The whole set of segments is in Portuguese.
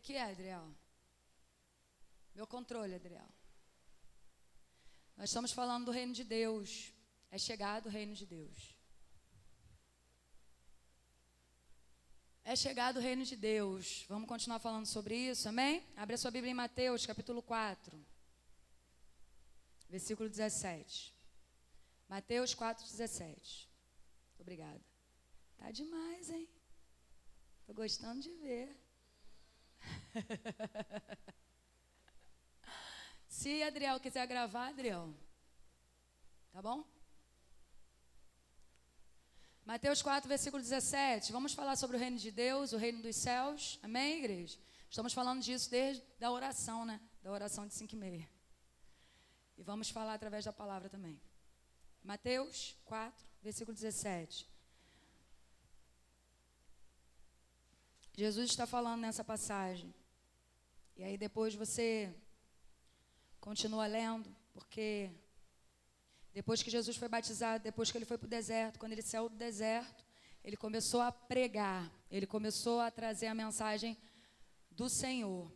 que, que é, Adriel? Meu controle, Adriel. Nós estamos falando do reino de Deus. É chegado o reino de Deus. É chegado o reino de Deus. Vamos continuar falando sobre isso, amém? Abre a sua Bíblia em Mateus, capítulo 4, versículo 17. Mateus 4, 17. Obrigada. Tá demais, hein? Tô gostando de ver. Se Adriel quiser gravar, Adriel. Tá bom? Mateus 4, versículo 17. Vamos falar sobre o reino de Deus, o reino dos céus. Amém, igreja? Estamos falando disso desde a oração, né? Da oração de 5 e meia. E vamos falar através da palavra também. Mateus 4, versículo 17. Jesus está falando nessa passagem. E aí depois você continua lendo, porque depois que Jesus foi batizado, depois que ele foi para o deserto, quando ele saiu do deserto, ele começou a pregar, ele começou a trazer a mensagem do Senhor.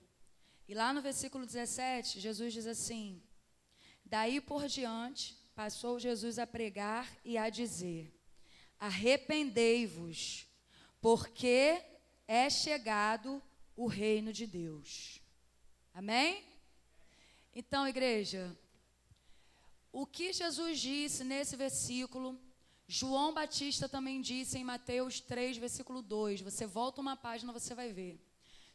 E lá no versículo 17, Jesus diz assim: Daí por diante, passou Jesus a pregar e a dizer: Arrependei-vos, porque é chegado o reino de Deus. Amém? Então, igreja, o que Jesus disse nesse versículo, João Batista também disse em Mateus 3, versículo 2. Você volta uma página, você vai ver.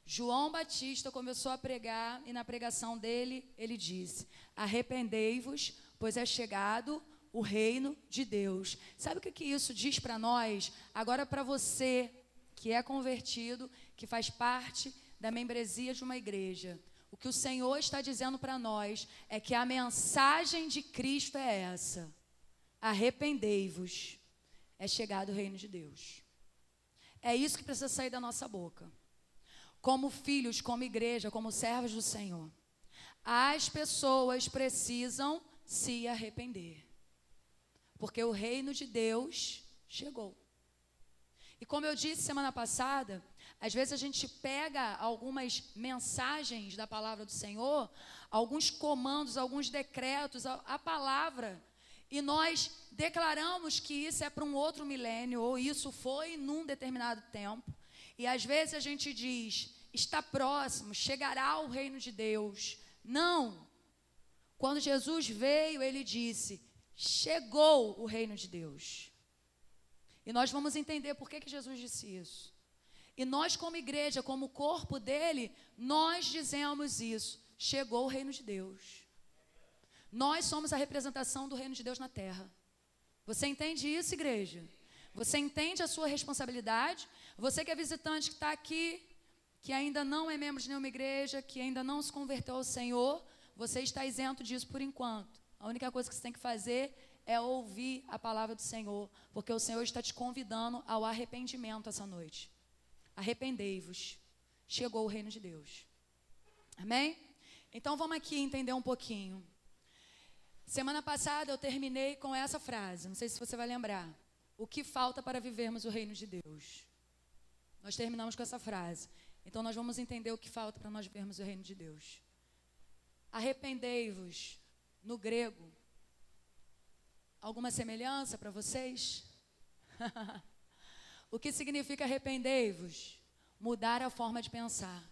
João Batista começou a pregar e na pregação dele, ele disse: Arrependei-vos, pois é chegado o reino de Deus. Sabe o que, que isso diz para nós? Agora, para você que é convertido, que faz parte da membresia de uma igreja. O que o Senhor está dizendo para nós é que a mensagem de Cristo é essa: arrependei-vos, é chegado o reino de Deus. É isso que precisa sair da nossa boca. Como filhos, como igreja, como servos do Senhor, as pessoas precisam se arrepender, porque o reino de Deus chegou. E como eu disse semana passada, às vezes a gente pega algumas mensagens da palavra do Senhor, alguns comandos, alguns decretos, a, a palavra, e nós declaramos que isso é para um outro milênio, ou isso foi num determinado tempo. E às vezes a gente diz, está próximo, chegará o reino de Deus. Não. Quando Jesus veio, ele disse: chegou o reino de Deus. E nós vamos entender por que, que Jesus disse isso. E nós, como igreja, como corpo dele, nós dizemos isso. Chegou o reino de Deus. Nós somos a representação do reino de Deus na terra. Você entende isso, igreja? Você entende a sua responsabilidade? Você que é visitante que está aqui, que ainda não é membro de nenhuma igreja, que ainda não se converteu ao Senhor, você está isento disso por enquanto. A única coisa que você tem que fazer é ouvir a palavra do Senhor, porque o Senhor está te convidando ao arrependimento essa noite. Arrependei-vos. Chegou o reino de Deus. Amém? Então vamos aqui entender um pouquinho. Semana passada eu terminei com essa frase, não sei se você vai lembrar. O que falta para vivermos o reino de Deus? Nós terminamos com essa frase. Então nós vamos entender o que falta para nós vivermos o reino de Deus. Arrependei-vos, no grego. Alguma semelhança para vocês? O que significa arrependei-vos? Mudar a forma de pensar.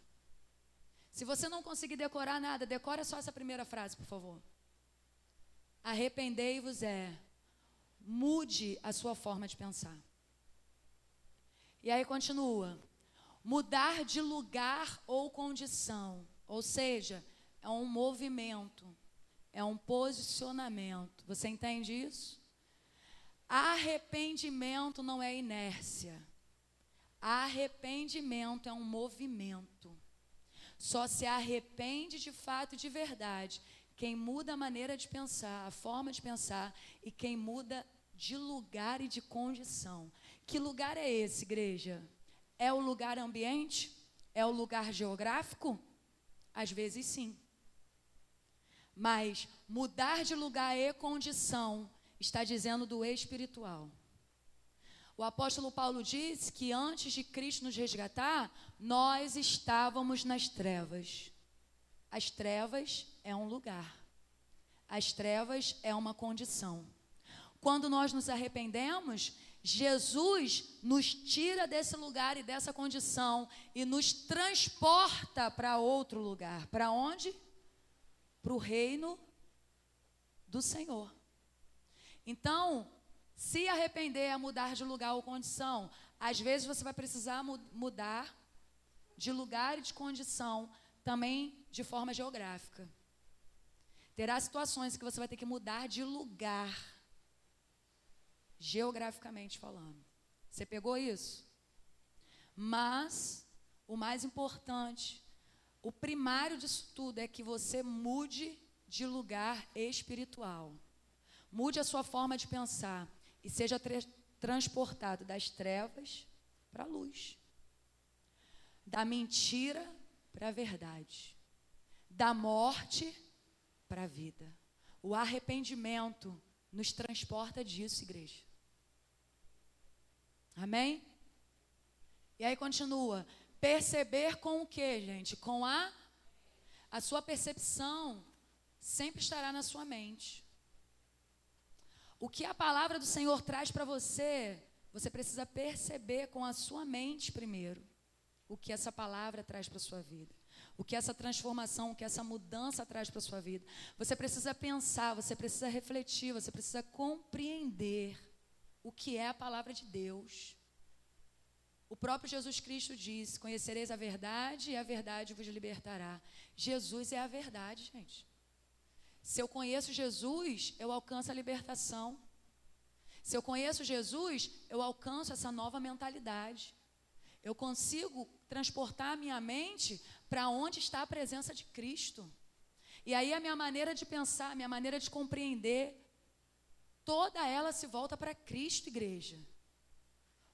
Se você não conseguir decorar nada, decora só essa primeira frase, por favor. Arrependei-vos é mude a sua forma de pensar. E aí continua: mudar de lugar ou condição, ou seja, é um movimento, é um posicionamento. Você entende isso? Arrependimento não é inércia. Arrependimento é um movimento. Só se arrepende de fato e de verdade quem muda a maneira de pensar, a forma de pensar e quem muda de lugar e de condição. Que lugar é esse, igreja? É o lugar ambiente? É o lugar geográfico? Às vezes sim. Mas mudar de lugar e condição está dizendo do espiritual. O apóstolo Paulo disse que antes de Cristo nos resgatar, nós estávamos nas trevas. As trevas é um lugar. As trevas é uma condição. Quando nós nos arrependemos, Jesus nos tira desse lugar e dessa condição e nos transporta para outro lugar. Para onde? Para o reino do Senhor. Então, se arrepender é mudar de lugar ou condição. Às vezes você vai precisar mudar de lugar e de condição, também de forma geográfica. Terá situações que você vai ter que mudar de lugar, geograficamente falando. Você pegou isso? Mas o mais importante, o primário disso tudo é que você mude de lugar espiritual. Mude a sua forma de pensar e seja transportado das trevas para a luz, da mentira para a verdade, da morte para a vida. O arrependimento nos transporta disso, igreja. Amém? E aí continua. Perceber com o que, gente? Com a a sua percepção sempre estará na sua mente. O que a palavra do Senhor traz para você, você precisa perceber com a sua mente primeiro o que essa palavra traz para sua vida. O que essa transformação, o que essa mudança traz para sua vida. Você precisa pensar, você precisa refletir, você precisa compreender o que é a palavra de Deus. O próprio Jesus Cristo disse: Conhecereis a verdade e a verdade vos libertará. Jesus é a verdade, gente. Se eu conheço Jesus, eu alcanço a libertação. Se eu conheço Jesus, eu alcanço essa nova mentalidade. Eu consigo transportar a minha mente para onde está a presença de Cristo. E aí a minha maneira de pensar, a minha maneira de compreender, toda ela se volta para Cristo, igreja.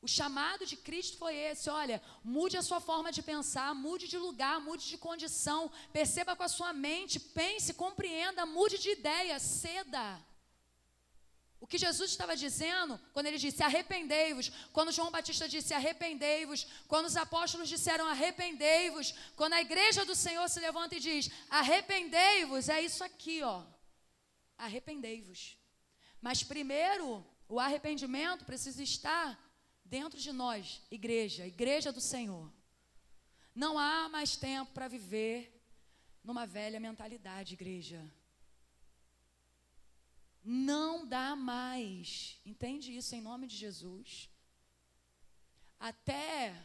O chamado de Cristo foi esse: olha, mude a sua forma de pensar, mude de lugar, mude de condição, perceba com a sua mente, pense, compreenda, mude de ideia, ceda. O que Jesus estava dizendo quando ele disse arrependei-vos, quando João Batista disse arrependei-vos, quando os apóstolos disseram arrependei-vos, quando a igreja do Senhor se levanta e diz arrependei-vos, é isso aqui, ó. Arrependei-vos. Mas primeiro, o arrependimento precisa estar dentro de nós, igreja, igreja do Senhor. Não há mais tempo para viver numa velha mentalidade, igreja. Não dá mais. Entende isso em nome de Jesus? Até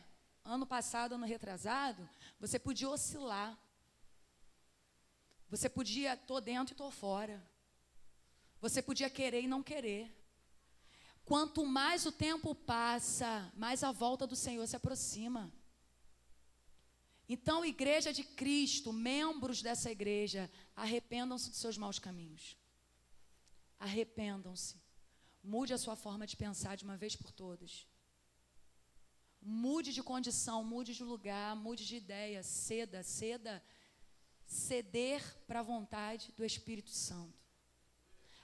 ano passado, ano retrasado, você podia oscilar. Você podia, tô dentro e tô fora. Você podia querer e não querer. Quanto mais o tempo passa, mais a volta do Senhor se aproxima. Então, igreja de Cristo, membros dessa igreja, arrependam-se dos seus maus caminhos. Arrependam-se. Mude a sua forma de pensar de uma vez por todas. Mude de condição, mude de lugar, mude de ideia, ceda, ceda, ceder para a vontade do Espírito Santo.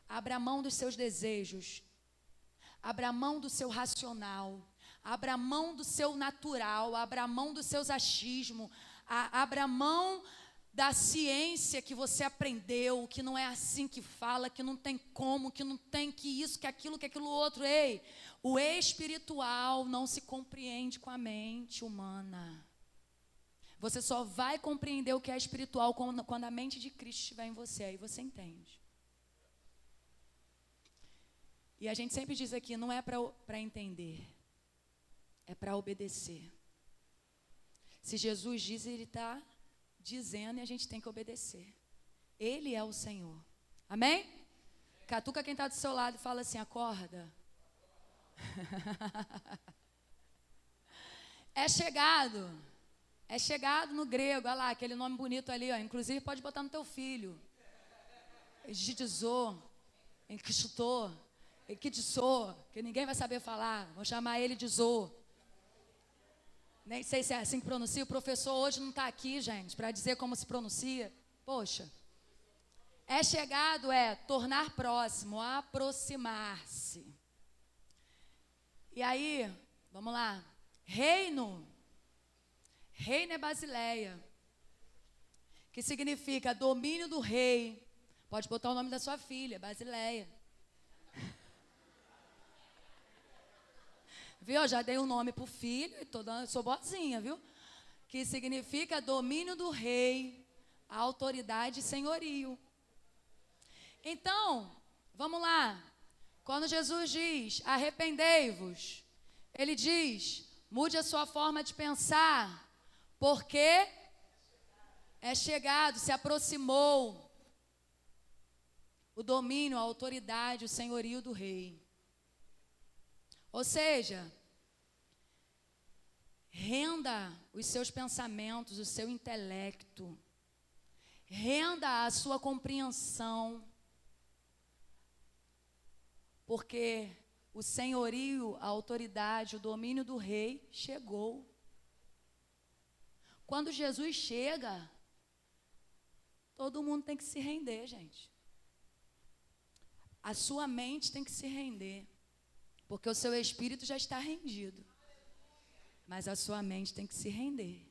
Abra mão dos seus desejos abra mão do seu racional, abra mão do seu natural, abra mão dos seus achismos, abra mão da ciência que você aprendeu, que não é assim que fala, que não tem como, que não tem que isso, que aquilo, que aquilo outro. Ei, o espiritual não se compreende com a mente humana. Você só vai compreender o que é espiritual quando, a mente de Cristo estiver em você, aí você entende. E a gente sempre diz aqui: não é para entender, é para obedecer. Se Jesus diz, Ele está dizendo e a gente tem que obedecer. Ele é o Senhor. Amém? Catuca quem está do seu lado e fala assim: acorda. é chegado. É chegado no grego, olha lá, aquele nome bonito ali, ó. Inclusive pode botar no teu filho. Gidizou, que de Zô, que ninguém vai saber falar, vou chamar ele de Zô. Nem sei se é assim que pronuncia. O professor hoje não está aqui, gente, para dizer como se pronuncia. Poxa. É chegado, é tornar próximo, aproximar-se. E aí, vamos lá. Reino. Reino é Basileia. Que significa domínio do rei. Pode botar o nome da sua filha, Basileia. Viu? Já dei um nome pro filho e tô dando, sou boazinha, viu? Que significa domínio do rei, autoridade e senhorio. Então, vamos lá. Quando Jesus diz: "Arrependei-vos", ele diz: "Mude a sua forma de pensar, porque é chegado, se aproximou o domínio, a autoridade, o senhorio do rei. Ou seja, renda os seus pensamentos, o seu intelecto, renda a sua compreensão, porque o senhorio, a autoridade, o domínio do rei chegou. Quando Jesus chega, todo mundo tem que se render, gente. A sua mente tem que se render. Porque o seu espírito já está rendido. Mas a sua mente tem que se render.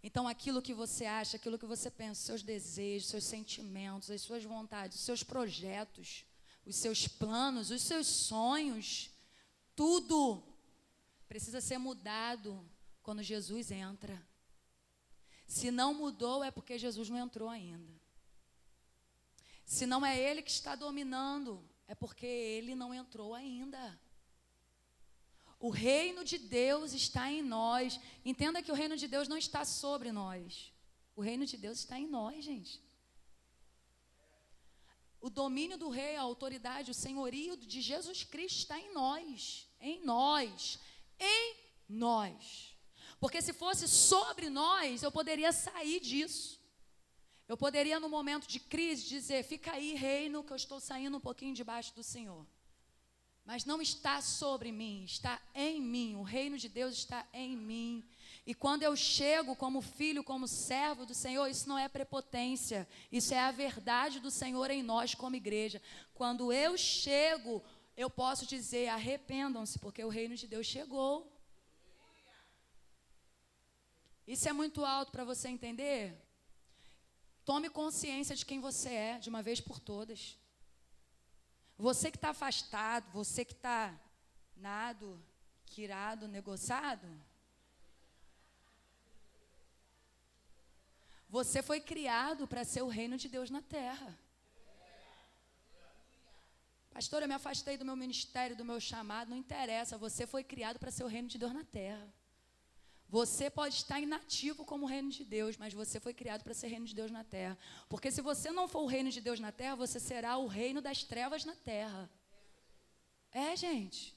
Então, aquilo que você acha, aquilo que você pensa, seus desejos, seus sentimentos, as suas vontades, os seus projetos, os seus planos, os seus sonhos, tudo precisa ser mudado quando Jesus entra. Se não mudou, é porque Jesus não entrou ainda. Se não é Ele que está dominando, é porque ele não entrou ainda. O reino de Deus está em nós. Entenda que o reino de Deus não está sobre nós. O reino de Deus está em nós, gente. O domínio do rei, a autoridade, o senhorio de Jesus Cristo está em nós. Em nós. Em nós. Porque se fosse sobre nós, eu poderia sair disso. Eu poderia, no momento de crise, dizer: fica aí, reino, que eu estou saindo um pouquinho debaixo do Senhor. Mas não está sobre mim, está em mim. O reino de Deus está em mim. E quando eu chego como filho, como servo do Senhor, isso não é prepotência, isso é a verdade do Senhor em nós como igreja. Quando eu chego, eu posso dizer: arrependam-se, porque o reino de Deus chegou. Isso é muito alto para você entender? Tome consciência de quem você é, de uma vez por todas. Você que está afastado, você que está nado, quirado, negociado. Você foi criado para ser o reino de Deus na terra. Pastor, eu me afastei do meu ministério, do meu chamado, não interessa. Você foi criado para ser o reino de Deus na terra. Você pode estar inativo como reino de Deus, mas você foi criado para ser reino de Deus na terra. Porque se você não for o reino de Deus na terra, você será o reino das trevas na terra. É, gente.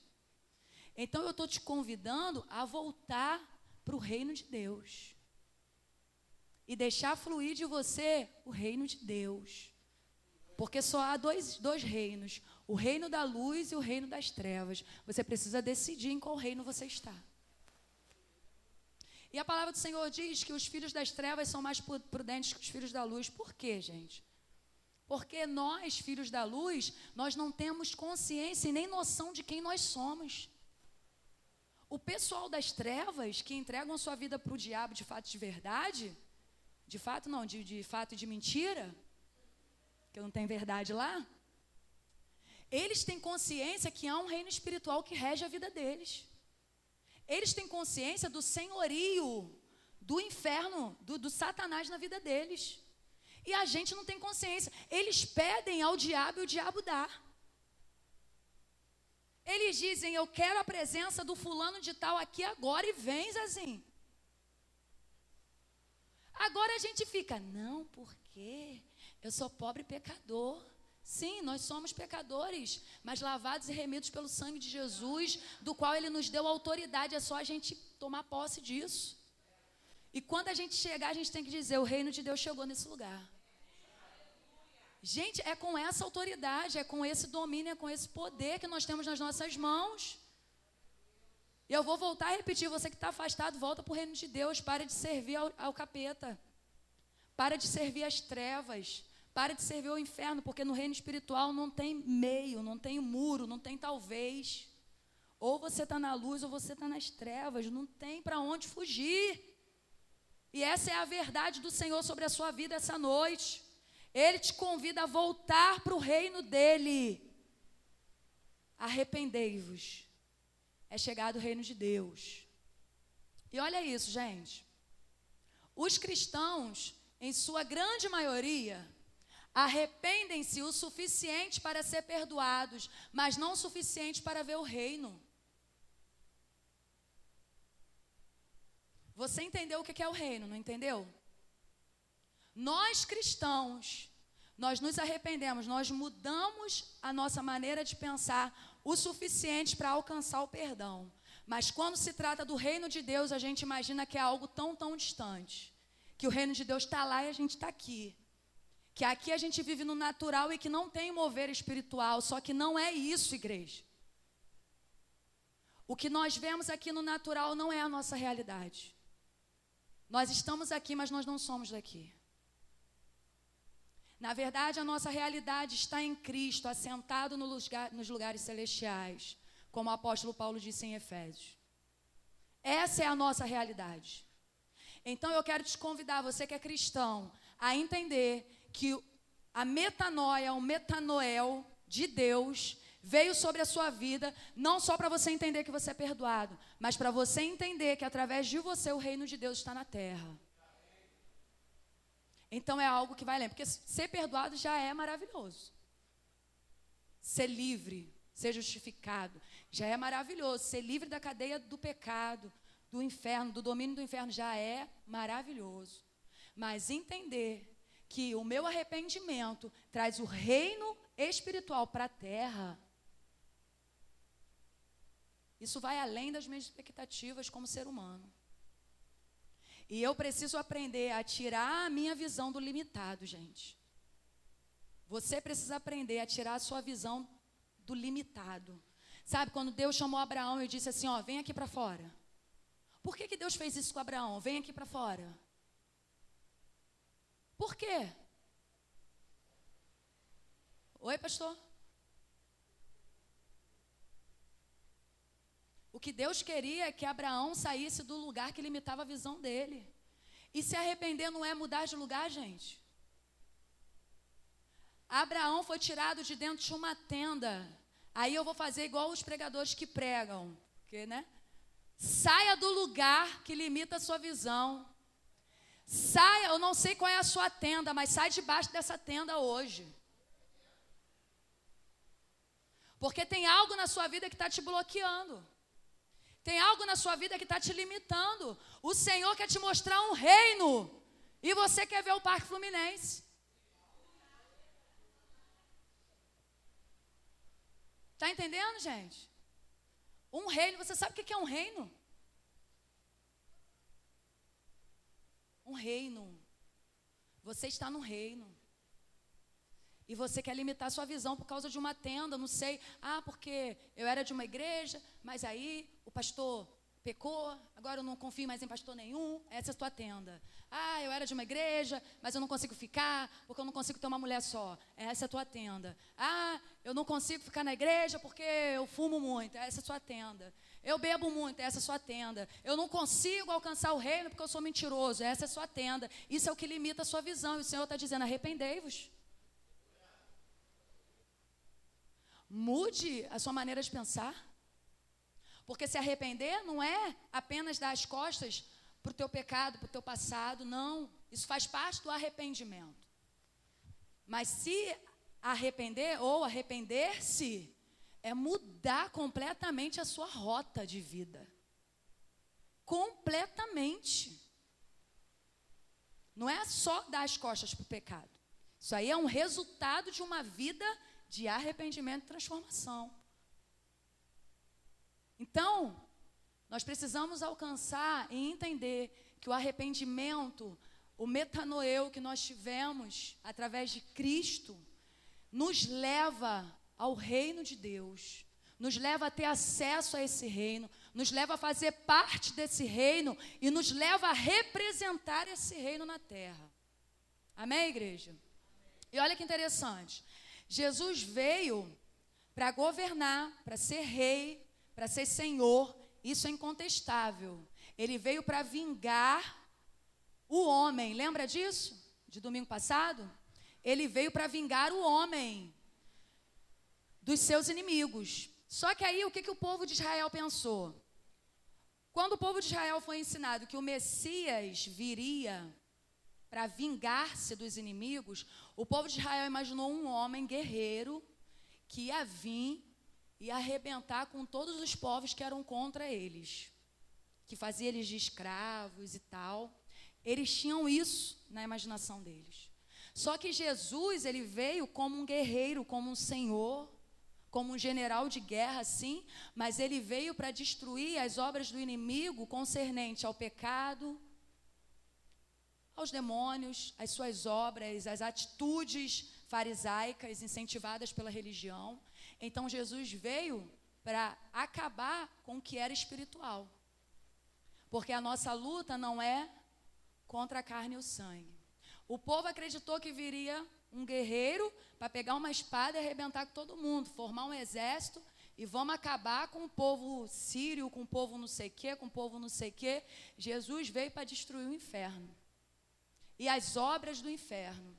Então eu estou te convidando a voltar para o reino de Deus. E deixar fluir de você o reino de Deus. Porque só há dois, dois reinos: o reino da luz e o reino das trevas. Você precisa decidir em qual reino você está. E a palavra do Senhor diz que os filhos das trevas são mais prudentes que os filhos da luz. Por quê, gente? Porque nós, filhos da luz, nós não temos consciência e nem noção de quem nós somos. O pessoal das trevas, que entregam sua vida para o diabo de fato de verdade, de fato não, de, de fato de mentira, que não tem verdade lá, eles têm consciência que há um reino espiritual que rege a vida deles. Eles têm consciência do senhorio do inferno, do, do Satanás na vida deles. E a gente não tem consciência. Eles pedem ao diabo e o diabo dá. Eles dizem: Eu quero a presença do fulano de tal aqui agora e vem, assim. Agora a gente fica: Não, porque eu sou pobre pecador. Sim, nós somos pecadores, mas lavados e remidos pelo sangue de Jesus, do qual ele nos deu autoridade, é só a gente tomar posse disso. E quando a gente chegar, a gente tem que dizer: o reino de Deus chegou nesse lugar. Gente, é com essa autoridade, é com esse domínio, é com esse poder que nós temos nas nossas mãos. E eu vou voltar a repetir: você que está afastado, volta para o reino de Deus, para de servir ao, ao capeta, para de servir às trevas. Pare de servir ao inferno, porque no reino espiritual não tem meio, não tem muro, não tem talvez. Ou você está na luz ou você está nas trevas. Não tem para onde fugir. E essa é a verdade do Senhor sobre a sua vida essa noite. Ele te convida a voltar para o reino dele. Arrependei-vos. É chegado o reino de Deus. E olha isso, gente. Os cristãos, em sua grande maioria, arrependem-se o suficiente para ser perdoados, mas não o suficiente para ver o reino. Você entendeu o que é o reino, não entendeu? Nós cristãos, nós nos arrependemos, nós mudamos a nossa maneira de pensar o suficiente para alcançar o perdão. Mas quando se trata do reino de Deus, a gente imagina que é algo tão, tão distante. Que o reino de Deus está lá e a gente está aqui. Que aqui a gente vive no natural e que não tem mover espiritual. Só que não é isso, igreja. O que nós vemos aqui no natural não é a nossa realidade. Nós estamos aqui, mas nós não somos daqui. Na verdade, a nossa realidade está em Cristo, assentado no lugar, nos lugares celestiais, como o apóstolo Paulo disse em Efésios. Essa é a nossa realidade. Então eu quero te convidar, você que é cristão, a entender que a metanoia, o metanoel de Deus, veio sobre a sua vida, não só para você entender que você é perdoado, mas para você entender que através de você o reino de Deus está na terra. Então é algo que vai além, porque ser perdoado já é maravilhoso. Ser livre, ser justificado, já é maravilhoso. Ser livre da cadeia do pecado, do inferno, do domínio do inferno, já é maravilhoso. Mas entender que o meu arrependimento traz o reino espiritual para a terra, isso vai além das minhas expectativas como ser humano. E eu preciso aprender a tirar a minha visão do limitado, gente. Você precisa aprender a tirar a sua visão do limitado. Sabe, quando Deus chamou Abraão e disse assim: Ó, vem aqui para fora. Por que, que Deus fez isso com Abraão? Vem aqui para fora. Por quê? Oi, pastor? O que Deus queria é que Abraão saísse do lugar que limitava a visão dele. E se arrepender não é mudar de lugar, gente. Abraão foi tirado de dentro de uma tenda. Aí eu vou fazer igual os pregadores que pregam, porque, né? Saia do lugar que limita a sua visão. Saia, eu não sei qual é a sua tenda, mas sai debaixo dessa tenda hoje. Porque tem algo na sua vida que está te bloqueando. Tem algo na sua vida que está te limitando. O Senhor quer te mostrar um reino. E você quer ver o Parque Fluminense. Está entendendo, gente? Um reino, você sabe o que é um reino? Um reino. Você está no reino. E você quer limitar sua visão por causa de uma tenda, não sei. Ah, porque eu era de uma igreja, mas aí o pastor pecou, agora eu não confio mais em pastor nenhum, essa é a tua tenda. Ah, eu era de uma igreja, mas eu não consigo ficar, porque eu não consigo ter uma mulher só. Essa é a tua tenda. Ah, eu não consigo ficar na igreja porque eu fumo muito. Essa é a sua tenda. Eu bebo muito, essa é a sua tenda. Eu não consigo alcançar o reino porque eu sou mentiroso. Essa é a sua tenda. Isso é o que limita a sua visão. E o Senhor está dizendo: arrependei-vos. Mude a sua maneira de pensar. Porque se arrepender não é apenas dar as costas para o teu pecado, para o teu passado, não. Isso faz parte do arrependimento. Mas se arrepender ou arrepender-se é mudar completamente a sua rota de vida. Completamente. Não é só dar as costas para o pecado. Isso aí é um resultado de uma vida de arrependimento e transformação. Então, nós precisamos alcançar e entender que o arrependimento, o metanoeu que nós tivemos através de Cristo, nos leva ao reino de Deus, nos leva a ter acesso a esse reino, nos leva a fazer parte desse reino e nos leva a representar esse reino na terra. Amém, igreja? E olha que interessante. Jesus veio para governar, para ser rei, para ser Senhor, isso é incontestável. Ele veio para vingar o homem, lembra disso? De domingo passado? Ele veio para vingar o homem dos seus inimigos. Só que aí o que, que o povo de Israel pensou? Quando o povo de Israel foi ensinado que o Messias viria para vingar-se dos inimigos, o povo de Israel imaginou um homem guerreiro que ia vir e arrebentar com todos os povos que eram contra eles, que fazia eles de escravos e tal. Eles tinham isso na imaginação deles. Só que Jesus, ele veio como um guerreiro, como um senhor, como um general de guerra, sim, mas ele veio para destruir as obras do inimigo concernente ao pecado, aos demônios, as suas obras, as atitudes farisaicas incentivadas pela religião. Então Jesus veio para acabar com o que era espiritual. Porque a nossa luta não é contra a carne e o sangue. O povo acreditou que viria um guerreiro para pegar uma espada e arrebentar com todo mundo, formar um exército e vamos acabar com o povo sírio, com o povo não sei quê, com o povo não sei quê. Jesus veio para destruir o inferno e as obras do inferno.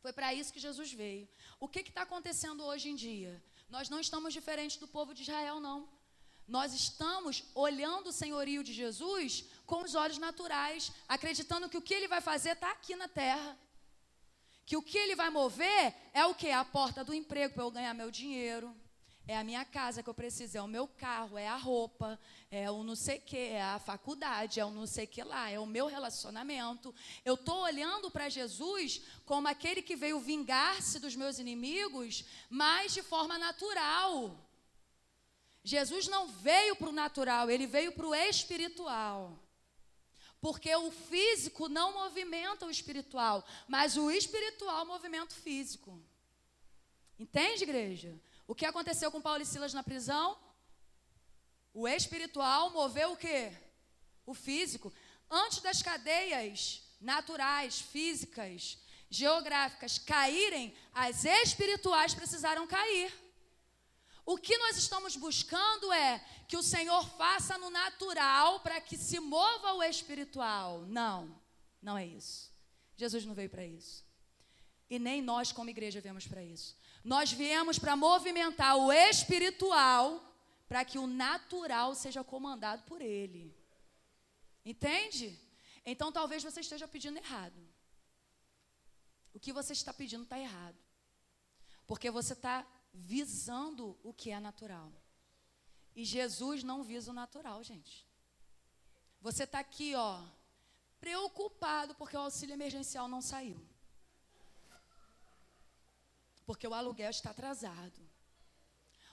Foi para isso que Jesus veio. O que está acontecendo hoje em dia? Nós não estamos diferentes do povo de Israel, não. Nós estamos olhando o senhorio de Jesus com os olhos naturais, acreditando que o que ele vai fazer está aqui na terra. Que o que ele vai mover é o que? A porta do emprego para eu ganhar meu dinheiro. É a minha casa que eu preciso, é o meu carro, é a roupa, é o não sei que, é a faculdade, é o não sei que lá, é o meu relacionamento. Eu estou olhando para Jesus como aquele que veio vingar-se dos meus inimigos, mas de forma natural. Jesus não veio para o natural, ele veio para o espiritual. Porque o físico não movimenta o espiritual, mas o espiritual movimenta o físico. Entende, igreja? O que aconteceu com Paulo e Silas na prisão? O espiritual moveu o quê? O físico. Antes das cadeias naturais, físicas, geográficas caírem, as espirituais precisaram cair. O que nós estamos buscando é que o Senhor faça no natural para que se mova o espiritual. Não, não é isso. Jesus não veio para isso. E nem nós, como igreja, viemos para isso. Nós viemos para movimentar o espiritual para que o natural seja comandado por Ele. Entende? Então talvez você esteja pedindo errado. O que você está pedindo está errado. Porque você está visando o que é natural. E Jesus não visa o natural, gente. Você está aqui, ó, preocupado porque o auxílio emergencial não saiu. Porque o aluguel está atrasado.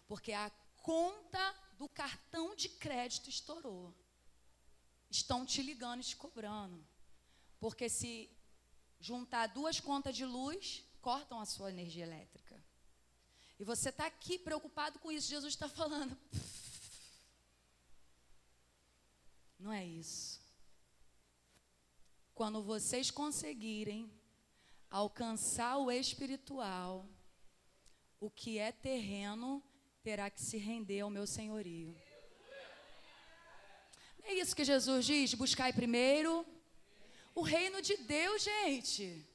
Porque a conta do cartão de crédito estourou. Estão te ligando e te cobrando. Porque se juntar duas contas de luz, cortam a sua energia elétrica. E você está aqui preocupado com isso. Jesus está falando. Não é isso. Quando vocês conseguirem alcançar o espiritual, o que é terreno terá que se render ao meu senhorio. é isso que Jesus diz? Buscai primeiro o reino de Deus, gente.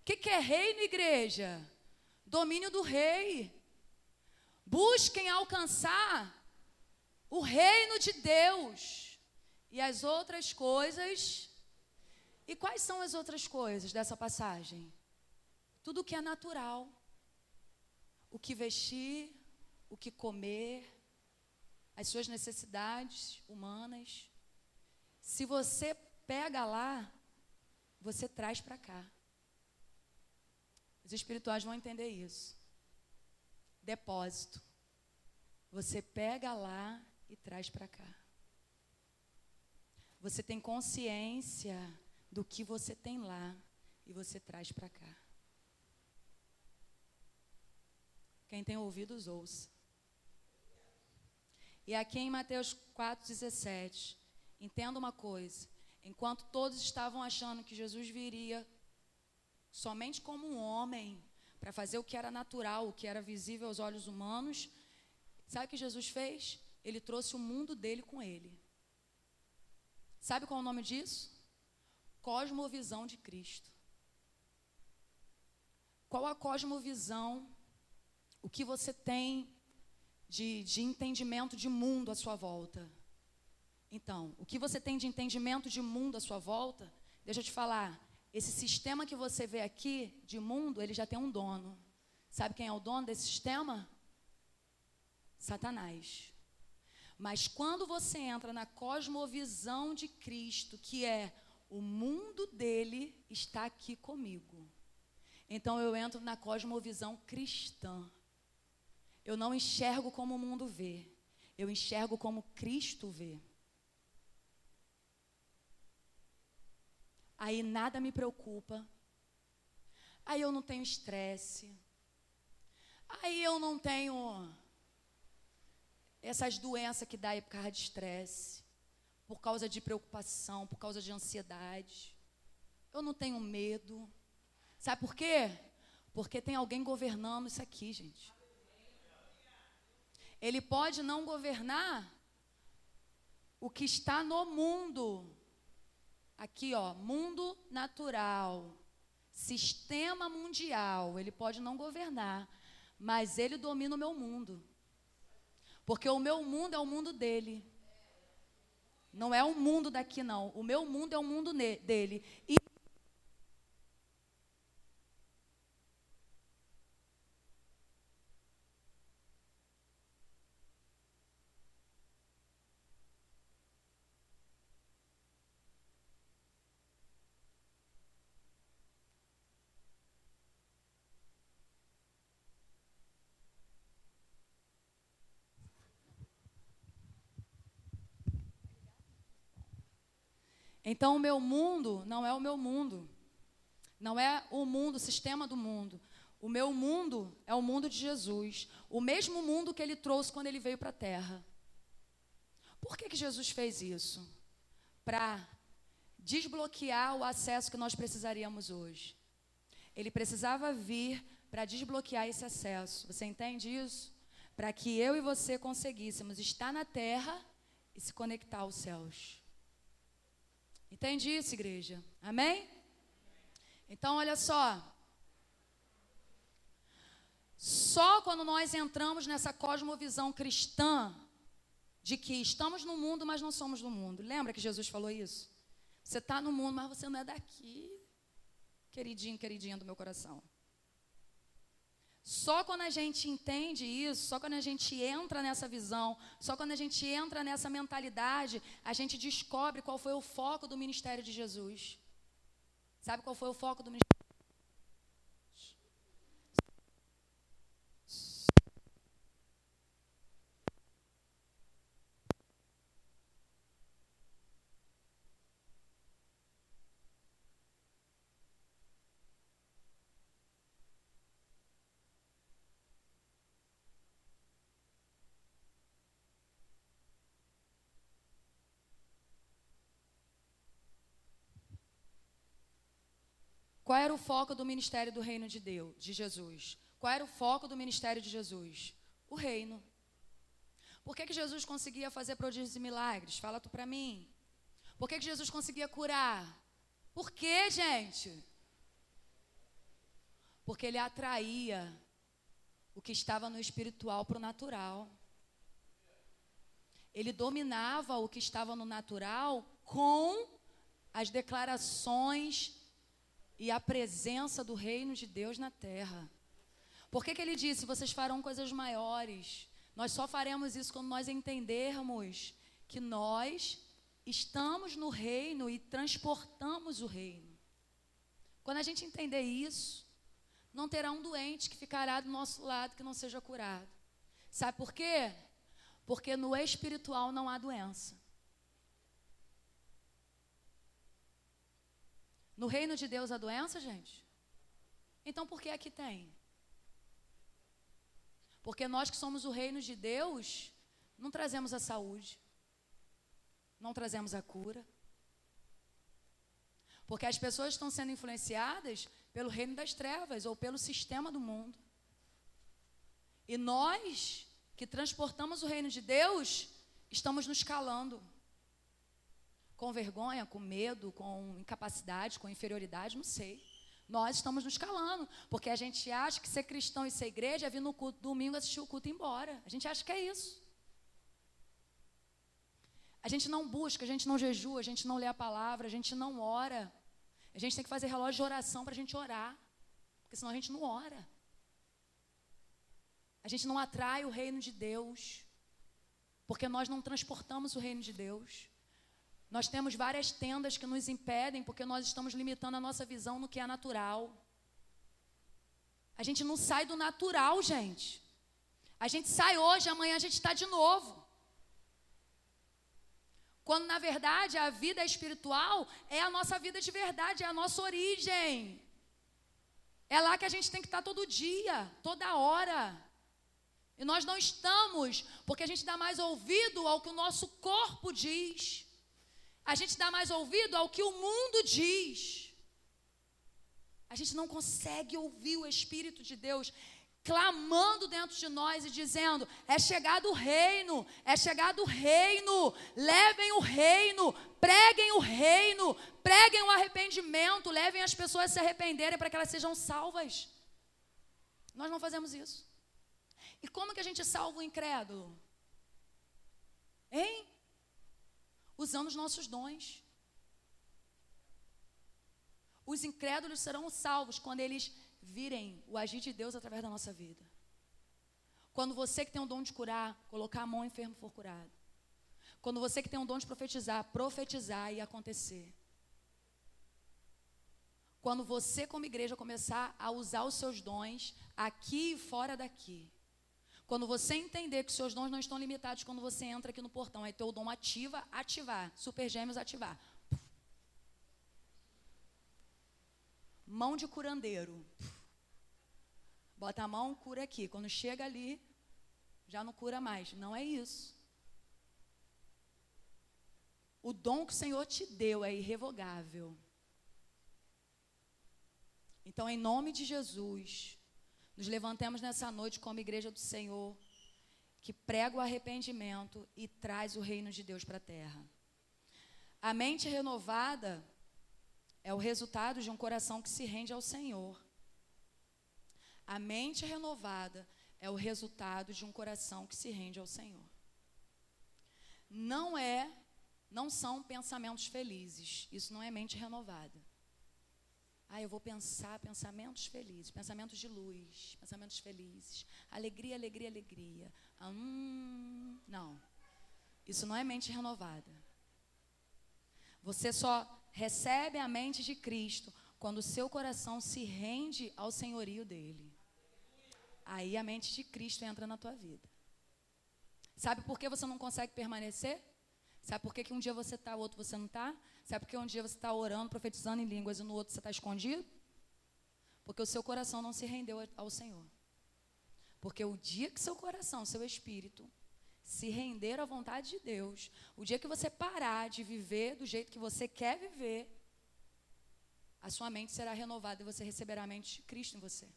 O que, que é reino, igreja? Domínio do rei. Busquem alcançar o reino de Deus e as outras coisas. E quais são as outras coisas dessa passagem? Tudo que é natural. O que vestir, o que comer, as suas necessidades humanas. Se você pega lá, você traz para cá. Os espirituais vão entender isso depósito. Você pega lá e traz para cá. Você tem consciência do que você tem lá e você traz para cá. Quem tem ouvidos, ouça. E aqui em Mateus 4,17, entenda uma coisa: enquanto todos estavam achando que Jesus viria somente como um homem, para fazer o que era natural, o que era visível aos olhos humanos. Sabe o que Jesus fez? ele trouxe o mundo dele com ele. Sabe qual é o nome disso? Cosmovisão de Cristo. Qual a cosmovisão? O que você tem de, de entendimento de mundo à sua volta? Então, o que você tem de entendimento de mundo à sua volta? Deixa eu te falar. Esse sistema que você vê aqui de mundo, ele já tem um dono. Sabe quem é o dono desse sistema? Satanás. Mas quando você entra na cosmovisão de Cristo, que é o mundo dele está aqui comigo. Então eu entro na cosmovisão cristã. Eu não enxergo como o mundo vê, eu enxergo como Cristo vê. Aí nada me preocupa. Aí eu não tenho estresse. Aí eu não tenho essas doenças que dá por causa de estresse, por causa de preocupação, por causa de ansiedade. Eu não tenho medo. Sabe por quê? Porque tem alguém governando isso aqui, gente. Ele pode não governar o que está no mundo. Aqui, ó, mundo natural, sistema mundial. Ele pode não governar, mas ele domina o meu mundo. Porque o meu mundo é o mundo dele. Não é o mundo daqui, não. O meu mundo é o mundo dele. E Então, o meu mundo não é o meu mundo. Não é o mundo, o sistema do mundo. O meu mundo é o mundo de Jesus. O mesmo mundo que ele trouxe quando ele veio para a terra. Por que, que Jesus fez isso? Para desbloquear o acesso que nós precisaríamos hoje. Ele precisava vir para desbloquear esse acesso. Você entende isso? Para que eu e você conseguíssemos estar na terra e se conectar aos céus. Entende isso, igreja? Amém? Então, olha só. Só quando nós entramos nessa cosmovisão cristã, de que estamos no mundo, mas não somos do mundo. Lembra que Jesus falou isso? Você está no mundo, mas você não é daqui. Queridinho, queridinha do meu coração. Só quando a gente entende isso, só quando a gente entra nessa visão, só quando a gente entra nessa mentalidade, a gente descobre qual foi o foco do ministério de Jesus. Sabe qual foi o foco do ministério? Qual era o foco do ministério do reino de Deus, de Jesus? Qual era o foco do ministério de Jesus? O reino. Por que, que Jesus conseguia fazer prodígios e milagres? Fala tu para mim. Por que, que Jesus conseguia curar? Por que, gente? Porque ele atraía o que estava no espiritual para o natural. Ele dominava o que estava no natural com as declarações e a presença do reino de Deus na terra. Por que, que ele disse: vocês farão coisas maiores? Nós só faremos isso quando nós entendermos que nós estamos no reino e transportamos o reino. Quando a gente entender isso, não terá um doente que ficará do nosso lado que não seja curado. Sabe por quê? Porque no espiritual não há doença. No reino de Deus a doença, gente? Então por que aqui tem? Porque nós que somos o reino de Deus, não trazemos a saúde, não trazemos a cura. Porque as pessoas estão sendo influenciadas pelo reino das trevas ou pelo sistema do mundo. E nós que transportamos o reino de Deus, estamos nos calando. Com vergonha, com medo, com incapacidade, com inferioridade, não sei. Nós estamos nos calando, porque a gente acha que ser cristão e ser igreja é vir no culto domingo, assistir o culto e ir embora. A gente acha que é isso. A gente não busca, a gente não jejua, a gente não lê a palavra, a gente não ora. A gente tem que fazer relógio de oração para a gente orar, porque senão a gente não ora. A gente não atrai o reino de Deus, porque nós não transportamos o reino de Deus. Nós temos várias tendas que nos impedem, porque nós estamos limitando a nossa visão no que é natural. A gente não sai do natural, gente. A gente sai hoje, amanhã a gente está de novo. Quando na verdade a vida espiritual é a nossa vida de verdade, é a nossa origem. É lá que a gente tem que estar todo dia, toda hora. E nós não estamos, porque a gente dá mais ouvido ao que o nosso corpo diz. A gente dá mais ouvido ao que o mundo diz. A gente não consegue ouvir o Espírito de Deus clamando dentro de nós e dizendo: é chegado o reino, é chegado o reino, levem o reino, preguem o reino, preguem o arrependimento, levem as pessoas a se arrependerem para que elas sejam salvas. Nós não fazemos isso. E como que a gente salva o incrédulo? Hein? Usando os nossos dons. Os incrédulos serão salvos quando eles virem o agir de Deus através da nossa vida. Quando você que tem o dom de curar, colocar a mão, enfermo for curado. Quando você que tem o dom de profetizar, profetizar e acontecer. Quando você, como igreja, começar a usar os seus dons aqui e fora daqui. Quando você entender que seus dons não estão limitados quando você entra aqui no portão, aí teu dom ativa, ativar. Super gêmeos ativar. Mão de curandeiro. Bota a mão, cura aqui. Quando chega ali, já não cura mais. Não é isso. O dom que o Senhor te deu é irrevogável. Então, em nome de Jesus, nos levantemos nessa noite como igreja do Senhor, que prega o arrependimento e traz o reino de Deus para a terra. A mente renovada é o resultado de um coração que se rende ao Senhor. A mente renovada é o resultado de um coração que se rende ao Senhor. Não é, não são pensamentos felizes. Isso não é mente renovada. Ah, eu vou pensar pensamentos felizes, pensamentos de luz, pensamentos felizes, alegria, alegria, alegria. Hum, não. Isso não é mente renovada. Você só recebe a mente de Cristo quando o seu coração se rende ao senhorio dele. Aí a mente de Cristo entra na tua vida. Sabe por que você não consegue permanecer? Sabe por que, que um dia você está, outro você não está? Sabe por que um dia você está orando, profetizando em línguas e no outro você está escondido? Porque o seu coração não se rendeu ao Senhor. Porque o dia que seu coração, seu espírito, se render à vontade de Deus, o dia que você parar de viver do jeito que você quer viver, a sua mente será renovada e você receberá a mente de Cristo em você.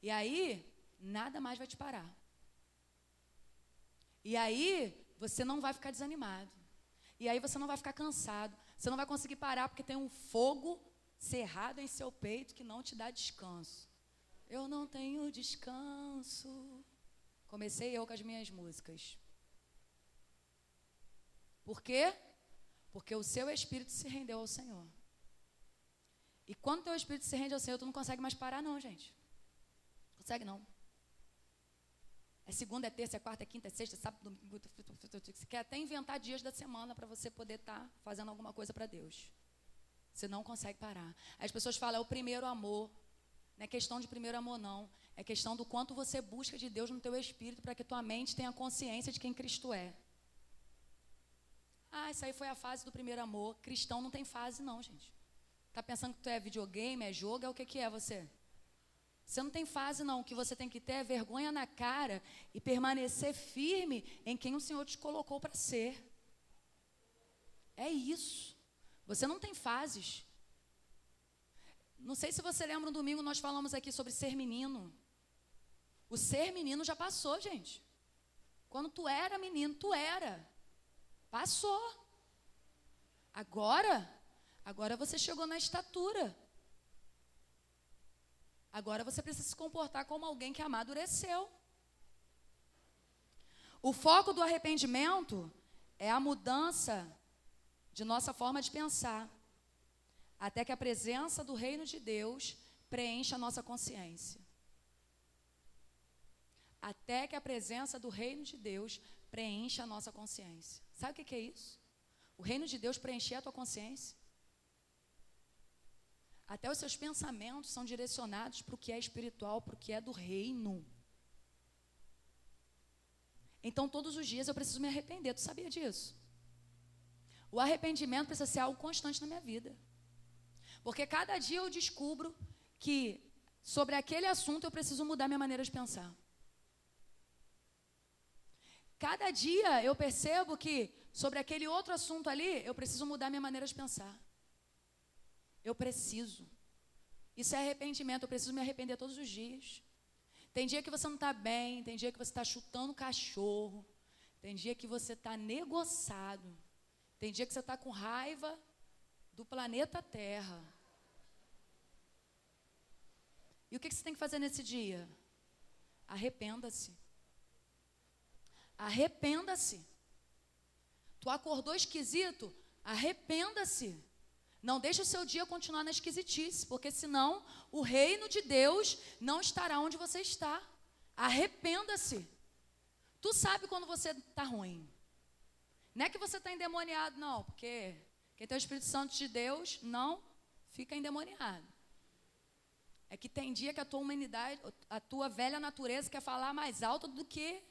E aí, nada mais vai te parar. E aí, você não vai ficar desanimado. E aí, você não vai ficar cansado. Você não vai conseguir parar porque tem um fogo cerrado em seu peito que não te dá descanso. Eu não tenho descanso. Comecei eu com as minhas músicas. Por quê? Porque o seu espírito se rendeu ao Senhor. E quando teu espírito se rende ao Senhor, tu não consegue mais parar, não, gente. Consegue não. É segunda, é terça, é quarta, é quinta, é sexta, é sábado, domingo. Você quer até inventar dias da semana para você poder estar tá fazendo alguma coisa para Deus. Você não consegue parar. As pessoas falam, é o primeiro amor. Não é questão de primeiro amor, não. É questão do quanto você busca de Deus no teu espírito para que tua mente tenha consciência de quem Cristo é. Ah, isso aí foi a fase do primeiro amor. Cristão não tem fase, não, gente. Tá pensando que tu é videogame, é jogo, é o que, que é você? Você não tem fase, não. O que você tem que ter é vergonha na cara e permanecer firme em quem o Senhor te colocou para ser. É isso. Você não tem fases. Não sei se você lembra, um domingo nós falamos aqui sobre ser menino. O ser menino já passou, gente. Quando tu era menino, tu era. Passou. Agora, agora você chegou na estatura. Agora você precisa se comportar como alguém que amadureceu. O foco do arrependimento é a mudança de nossa forma de pensar, até que a presença do reino de Deus preencha a nossa consciência até que a presença do reino de Deus preencha a nossa consciência. Sabe o que é isso? O reino de Deus preencher a tua consciência. Até os seus pensamentos são direcionados para o que é espiritual, para o que é do reino. Então, todos os dias eu preciso me arrepender. Tu sabia disso? O arrependimento precisa ser algo constante na minha vida. Porque cada dia eu descubro que sobre aquele assunto eu preciso mudar minha maneira de pensar. Cada dia eu percebo que sobre aquele outro assunto ali, eu preciso mudar minha maneira de pensar. Eu preciso. Isso é arrependimento, eu preciso me arrepender todos os dias. Tem dia que você não está bem, tem dia que você está chutando cachorro, tem dia que você está negociado, tem dia que você está com raiva do planeta Terra. E o que você tem que fazer nesse dia? Arrependa-se. Arrependa-se. Tu acordou esquisito? Arrependa-se. Não deixe o seu dia continuar na esquisitice, porque senão o reino de Deus não estará onde você está. Arrependa-se. Tu sabe quando você está ruim. Não é que você está endemoniado, não, porque quem tem o Espírito Santo de Deus não fica endemoniado. É que tem dia que a tua humanidade, a tua velha natureza quer falar mais alto do que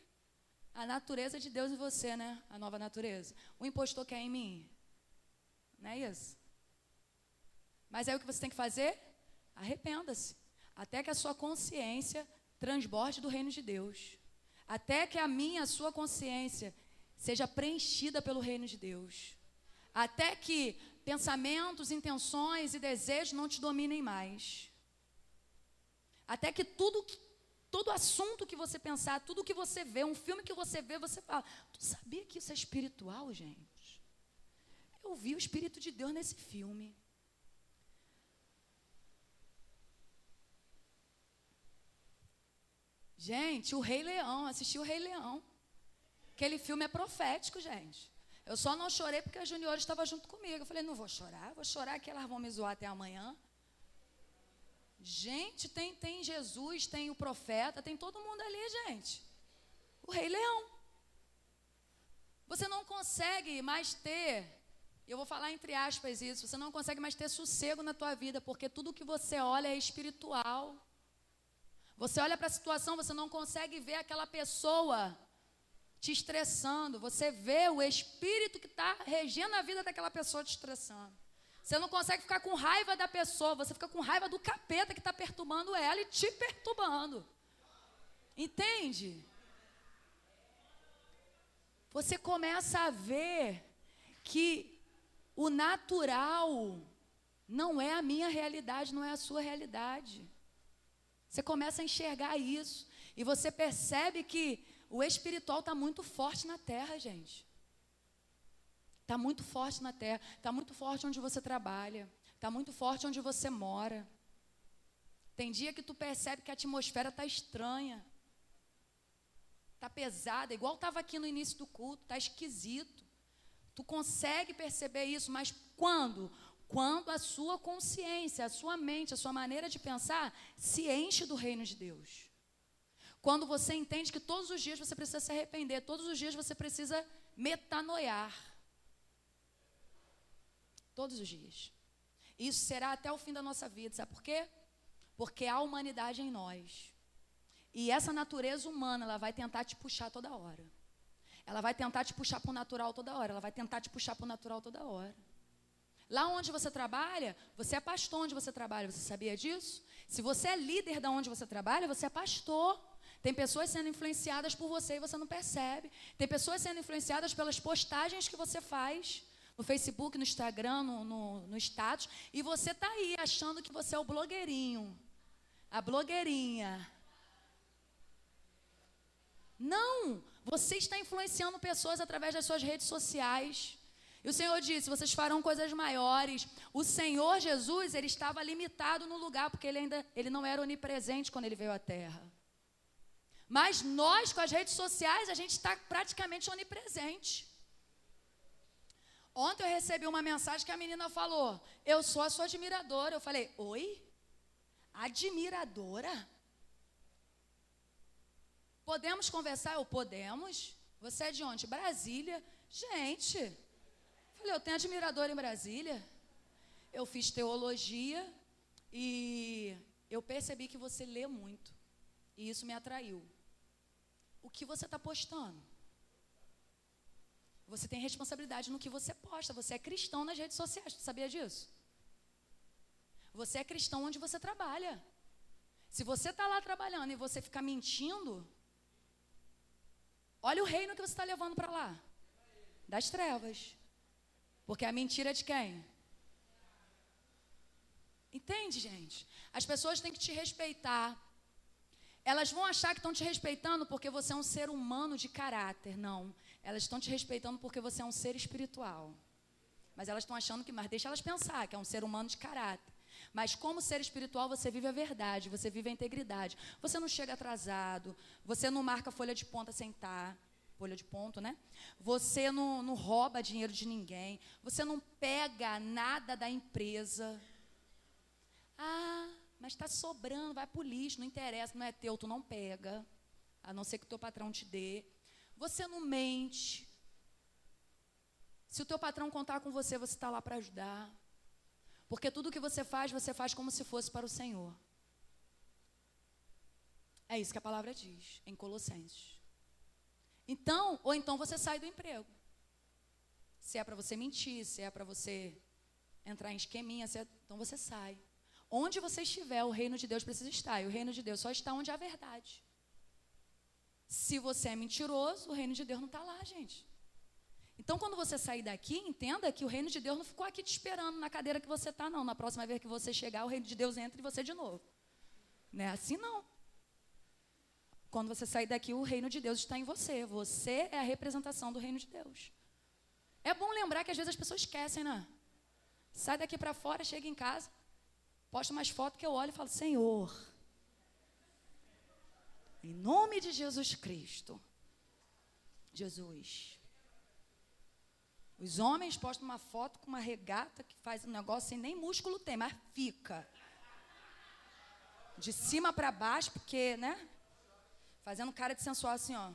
a natureza de Deus em você, né? A nova natureza. O impostor quer em mim. Não é isso? Mas aí o que você tem que fazer? Arrependa-se. Até que a sua consciência transborde do reino de Deus. Até que a minha, a sua consciência seja preenchida pelo reino de Deus. Até que pensamentos, intenções e desejos não te dominem mais. Até que tudo todo assunto que você pensar, tudo que você vê, um filme que você vê, você fala: Tu sabia que isso é espiritual, gente? Eu vi o Espírito de Deus nesse filme. Gente, o Rei Leão, assisti o Rei Leão. Aquele filme é profético, gente. Eu só não chorei porque a Junior estava junto comigo. Eu falei, não vou chorar, vou chorar que elas vão me zoar até amanhã. Gente, tem, tem Jesus, tem o profeta, tem todo mundo ali, gente. O Rei Leão. Você não consegue mais ter, eu vou falar entre aspas isso, você não consegue mais ter sossego na tua vida, porque tudo que você olha é espiritual. Você olha para a situação, você não consegue ver aquela pessoa te estressando, você vê o espírito que está regendo a vida daquela pessoa te estressando. Você não consegue ficar com raiva da pessoa, você fica com raiva do capeta que está perturbando ela e te perturbando. Entende? Você começa a ver que o natural não é a minha realidade, não é a sua realidade. Você começa a enxergar isso. E você percebe que o espiritual está muito forte na terra, gente. Está muito forte na terra, está muito forte onde você trabalha, está muito forte onde você mora. Tem dia que tu percebe que a atmosfera está estranha, está pesada, igual estava aqui no início do culto, está esquisito. Tu consegue perceber isso, mas quando? Quando a sua consciência, a sua mente, a sua maneira de pensar se enche do reino de Deus. Quando você entende que todos os dias você precisa se arrepender, todos os dias você precisa metanoiar. Todos os dias. Isso será até o fim da nossa vida. Sabe por quê? Porque há humanidade em nós. E essa natureza humana, ela vai tentar te puxar toda hora. Ela vai tentar te puxar para o natural toda hora. Ela vai tentar te puxar para o natural toda hora. Lá onde você trabalha, você é pastor onde você trabalha. Você sabia disso? Se você é líder da onde você trabalha, você é pastor. Tem pessoas sendo influenciadas por você e você não percebe. Tem pessoas sendo influenciadas pelas postagens que você faz no Facebook, no Instagram, no, no, no status, e você está aí achando que você é o blogueirinho, a blogueirinha. Não! Você está influenciando pessoas através das suas redes sociais. E o Senhor disse: vocês farão coisas maiores. O Senhor Jesus, ele estava limitado no lugar, porque ele ainda ele não era onipresente quando ele veio à terra. Mas nós, com as redes sociais, a gente está praticamente onipresente. Ontem eu recebi uma mensagem que a menina falou: Eu sou a sua admiradora. Eu falei: Oi? Admiradora? Podemos conversar? Eu podemos. Você é de onde? Brasília. Gente, falei: Eu tenho admiradora em Brasília. Eu fiz teologia e eu percebi que você lê muito. E isso me atraiu. O que você está postando? Você tem responsabilidade no que você posta. Você é cristão nas redes sociais. Você sabia disso? Você é cristão onde você trabalha. Se você está lá trabalhando e você ficar mentindo, olha o reino que você está levando para lá das trevas. Porque a mentira é de quem? Entende, gente? As pessoas têm que te respeitar. Elas vão achar que estão te respeitando porque você é um ser humano de caráter. Não. Elas estão te respeitando porque você é um ser espiritual. Mas elas estão achando que, mas deixa elas pensar que é um ser humano de caráter. Mas como ser espiritual, você vive a verdade, você vive a integridade. Você não chega atrasado, você não marca folha de ponta sem estar, folha de ponto, né? Você não, não rouba dinheiro de ninguém, você não pega nada da empresa. Ah, mas está sobrando, vai para o lixo, não interessa, não é teu, tu não pega, a não ser que o teu patrão te dê. Você não mente. Se o teu patrão contar com você, você está lá para ajudar. Porque tudo que você faz, você faz como se fosse para o Senhor. É isso que a palavra diz em Colossenses. Então, ou então você sai do emprego. Se é para você mentir, se é para você entrar em esqueminha, é, então você sai. Onde você estiver, o reino de Deus precisa estar. E o reino de Deus só está onde há verdade. Se você é mentiroso, o reino de Deus não está lá, gente. Então, quando você sair daqui, entenda que o reino de Deus não ficou aqui te esperando na cadeira que você está, não. Na próxima vez que você chegar, o reino de Deus entra em você de novo. Não é assim, não. Quando você sair daqui, o reino de Deus está em você. Você é a representação do reino de Deus. É bom lembrar que às vezes as pessoas esquecem, né? Sai daqui para fora, chega em casa, posta umas fotos que eu olho e falo: Senhor, em nome de Jesus Cristo. Jesus. Os homens postam uma foto com uma regata que faz um negócio sem nem músculo tem, mas fica. De cima para baixo, porque, né? Fazendo cara de sensual assim, ó.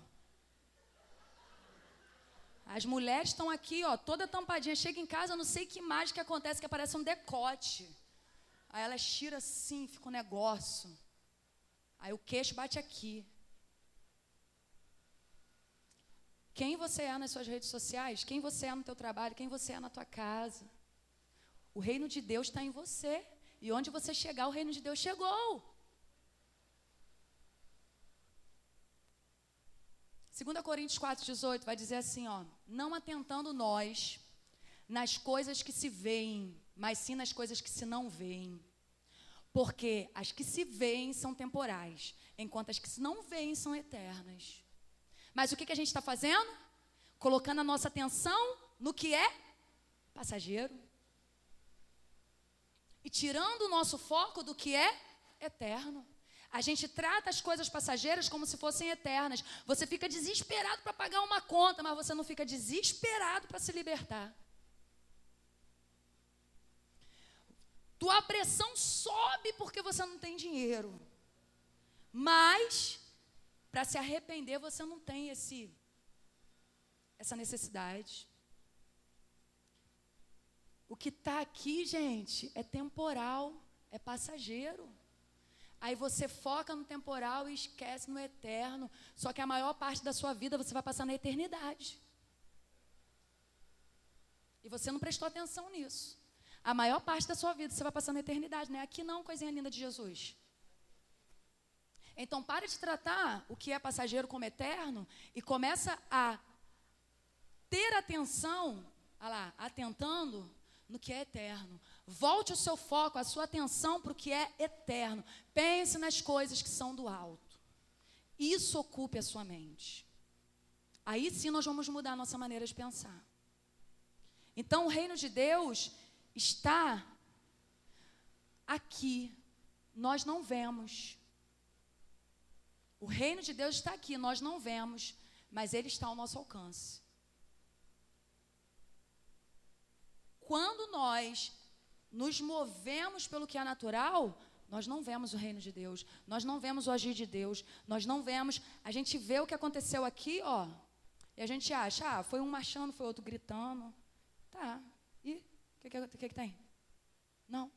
As mulheres estão aqui, ó, toda tampadinha. Chega em casa, eu não sei que mágica acontece, que aparece um decote. Aí elas tiram assim, fica um negócio. Aí o queixo bate aqui. Quem você é nas suas redes sociais, quem você é no teu trabalho, quem você é na tua casa. O reino de Deus está em você. E onde você chegar, o reino de Deus chegou. 2 Coríntios 4,18 vai dizer assim: ó, não atentando nós nas coisas que se veem, mas sim nas coisas que se não veem. Porque as que se veem são temporais, enquanto as que se não veem são eternas. Mas o que, que a gente está fazendo? Colocando a nossa atenção no que é passageiro. E tirando o nosso foco do que é eterno. A gente trata as coisas passageiras como se fossem eternas. Você fica desesperado para pagar uma conta, mas você não fica desesperado para se libertar. Tua pressão sobe porque você não tem dinheiro. Mas para se arrepender você não tem esse essa necessidade. O que está aqui, gente, é temporal, é passageiro. Aí você foca no temporal e esquece no eterno. Só que a maior parte da sua vida você vai passar na eternidade. E você não prestou atenção nisso. A maior parte da sua vida você vai passar na eternidade, né? Aqui não, coisinha linda de Jesus. Então, pare de tratar o que é passageiro como eterno e começa a ter atenção, olha lá, atentando no que é eterno. Volte o seu foco, a sua atenção para o que é eterno. Pense nas coisas que são do alto. isso ocupe a sua mente. Aí sim nós vamos mudar a nossa maneira de pensar. Então o reino de Deus está aqui. Nós não vemos. O reino de Deus está aqui, nós não vemos, mas ele está ao nosso alcance. Quando nós nos movemos pelo que é natural, nós não vemos o reino de Deus, nós não vemos o agir de Deus, nós não vemos, a gente vê o que aconteceu aqui, ó, e a gente acha, ah, foi um marchando, foi outro gritando. Tá, e o que, que, que, que tem? Não.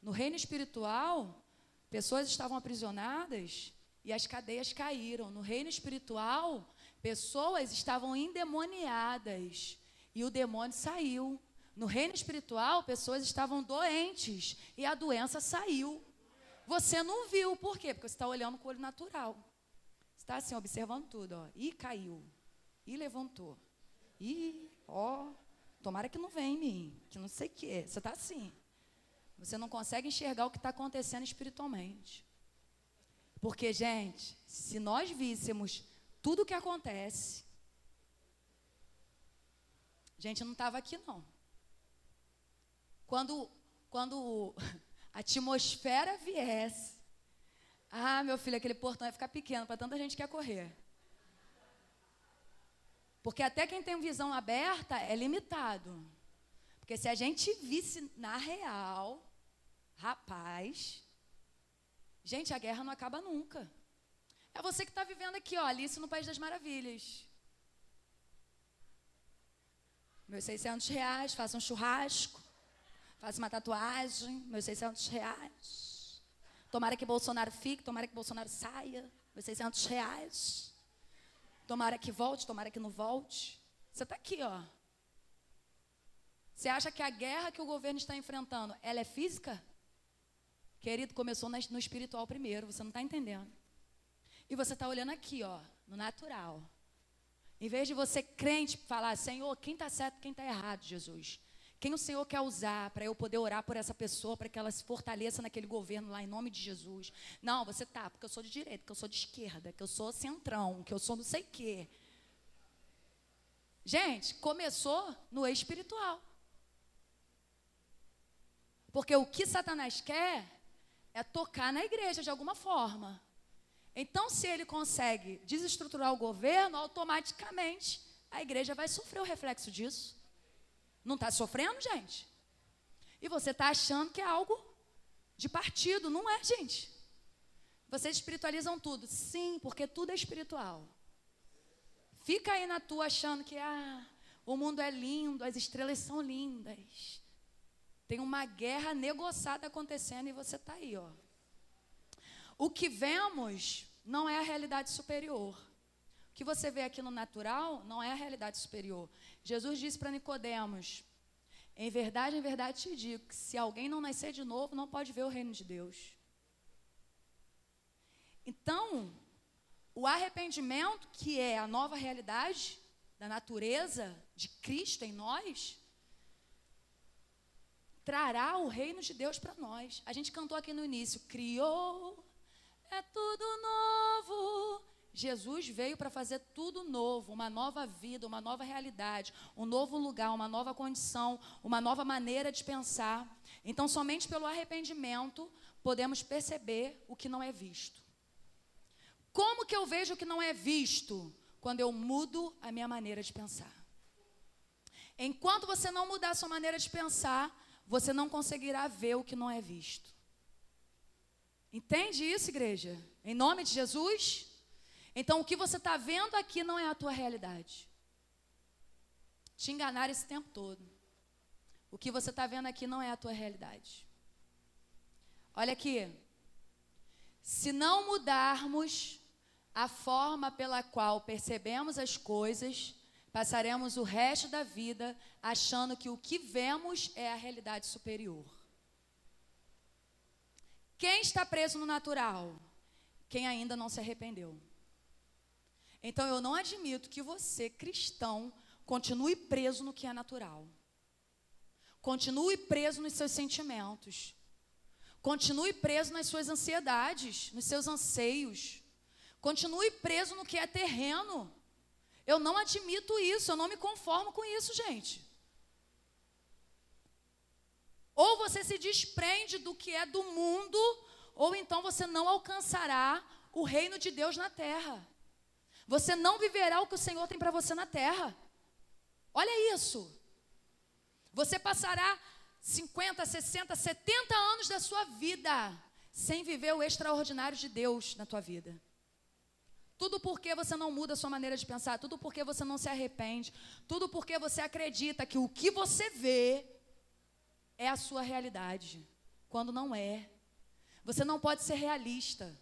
No reino espiritual, pessoas estavam aprisionadas e as cadeias caíram. No reino espiritual, pessoas estavam endemoniadas e o demônio saiu. No reino espiritual, pessoas estavam doentes e a doença saiu. Você não viu, por quê? Porque você está olhando com o olho natural. Você está assim, observando tudo, ó. E caiu. E levantou. E, ó, tomara que não venha em mim, que não sei o quê. Você está assim. Você não consegue enxergar o que está acontecendo espiritualmente. Porque, gente, se nós víssemos tudo o que acontece, gente, não estava aqui não. Quando, quando a atmosfera viesse, ah, meu filho, aquele portão ia ficar pequeno para tanta gente que ia correr. Porque até quem tem visão aberta é limitado. Porque se a gente visse na real, rapaz, gente, a guerra não acaba nunca. É você que está vivendo aqui, ó, Alice no País das Maravilhas. Meus 600 reais, faça um churrasco. Faço uma tatuagem, meus 600 reais. Tomara que Bolsonaro fique, tomara que Bolsonaro saia, meus 600 reais. Tomara que volte, tomara que não volte. Você está aqui, ó. Você acha que a guerra que o governo está enfrentando, ela é física? Querido, começou no espiritual primeiro, você não está entendendo. E você está olhando aqui, ó, no natural. Em vez de você crente falar, Senhor, quem está certo, quem está errado, Jesus. Quem o Senhor quer usar para eu poder orar por essa pessoa, para que ela se fortaleça naquele governo lá, em nome de Jesus? Não, você tá, porque eu sou de direita, que eu sou de esquerda, que eu sou centrão, que eu sou não sei o quê. Gente, começou no espiritual. Porque o que Satanás quer é tocar na igreja de alguma forma. Então, se ele consegue desestruturar o governo, automaticamente a igreja vai sofrer o reflexo disso. Não está sofrendo, gente? E você está achando que é algo de partido. Não é, gente. Vocês espiritualizam tudo. Sim, porque tudo é espiritual. Fica aí na tua achando que ah, o mundo é lindo, as estrelas são lindas. Tem uma guerra negociada acontecendo e você está aí, ó. O que vemos não é a realidade superior. O que você vê aqui no natural não é a realidade superior. Jesus disse para Nicodemos: Em verdade, em verdade te digo que se alguém não nascer de novo, não pode ver o reino de Deus. Então, o arrependimento, que é a nova realidade da natureza de Cristo em nós, trará o reino de Deus para nós. A gente cantou aqui no início: criou, é tudo novo, Jesus veio para fazer tudo novo, uma nova vida, uma nova realidade, um novo lugar, uma nova condição, uma nova maneira de pensar. Então, somente pelo arrependimento podemos perceber o que não é visto. Como que eu vejo o que não é visto? Quando eu mudo a minha maneira de pensar. Enquanto você não mudar a sua maneira de pensar, você não conseguirá ver o que não é visto. Entende isso, igreja? Em nome de Jesus? Então, o que você está vendo aqui não é a tua realidade. Te enganar esse tempo todo. O que você está vendo aqui não é a tua realidade. Olha aqui. Se não mudarmos a forma pela qual percebemos as coisas, passaremos o resto da vida achando que o que vemos é a realidade superior. Quem está preso no natural? Quem ainda não se arrependeu. Então eu não admito que você, cristão, continue preso no que é natural. Continue preso nos seus sentimentos. Continue preso nas suas ansiedades, nos seus anseios. Continue preso no que é terreno. Eu não admito isso, eu não me conformo com isso, gente. Ou você se desprende do que é do mundo, ou então você não alcançará o reino de Deus na terra. Você não viverá o que o Senhor tem para você na terra. Olha isso. Você passará 50, 60, 70 anos da sua vida sem viver o extraordinário de Deus na tua vida. Tudo porque você não muda a sua maneira de pensar, tudo porque você não se arrepende, tudo porque você acredita que o que você vê é a sua realidade, quando não é. Você não pode ser realista.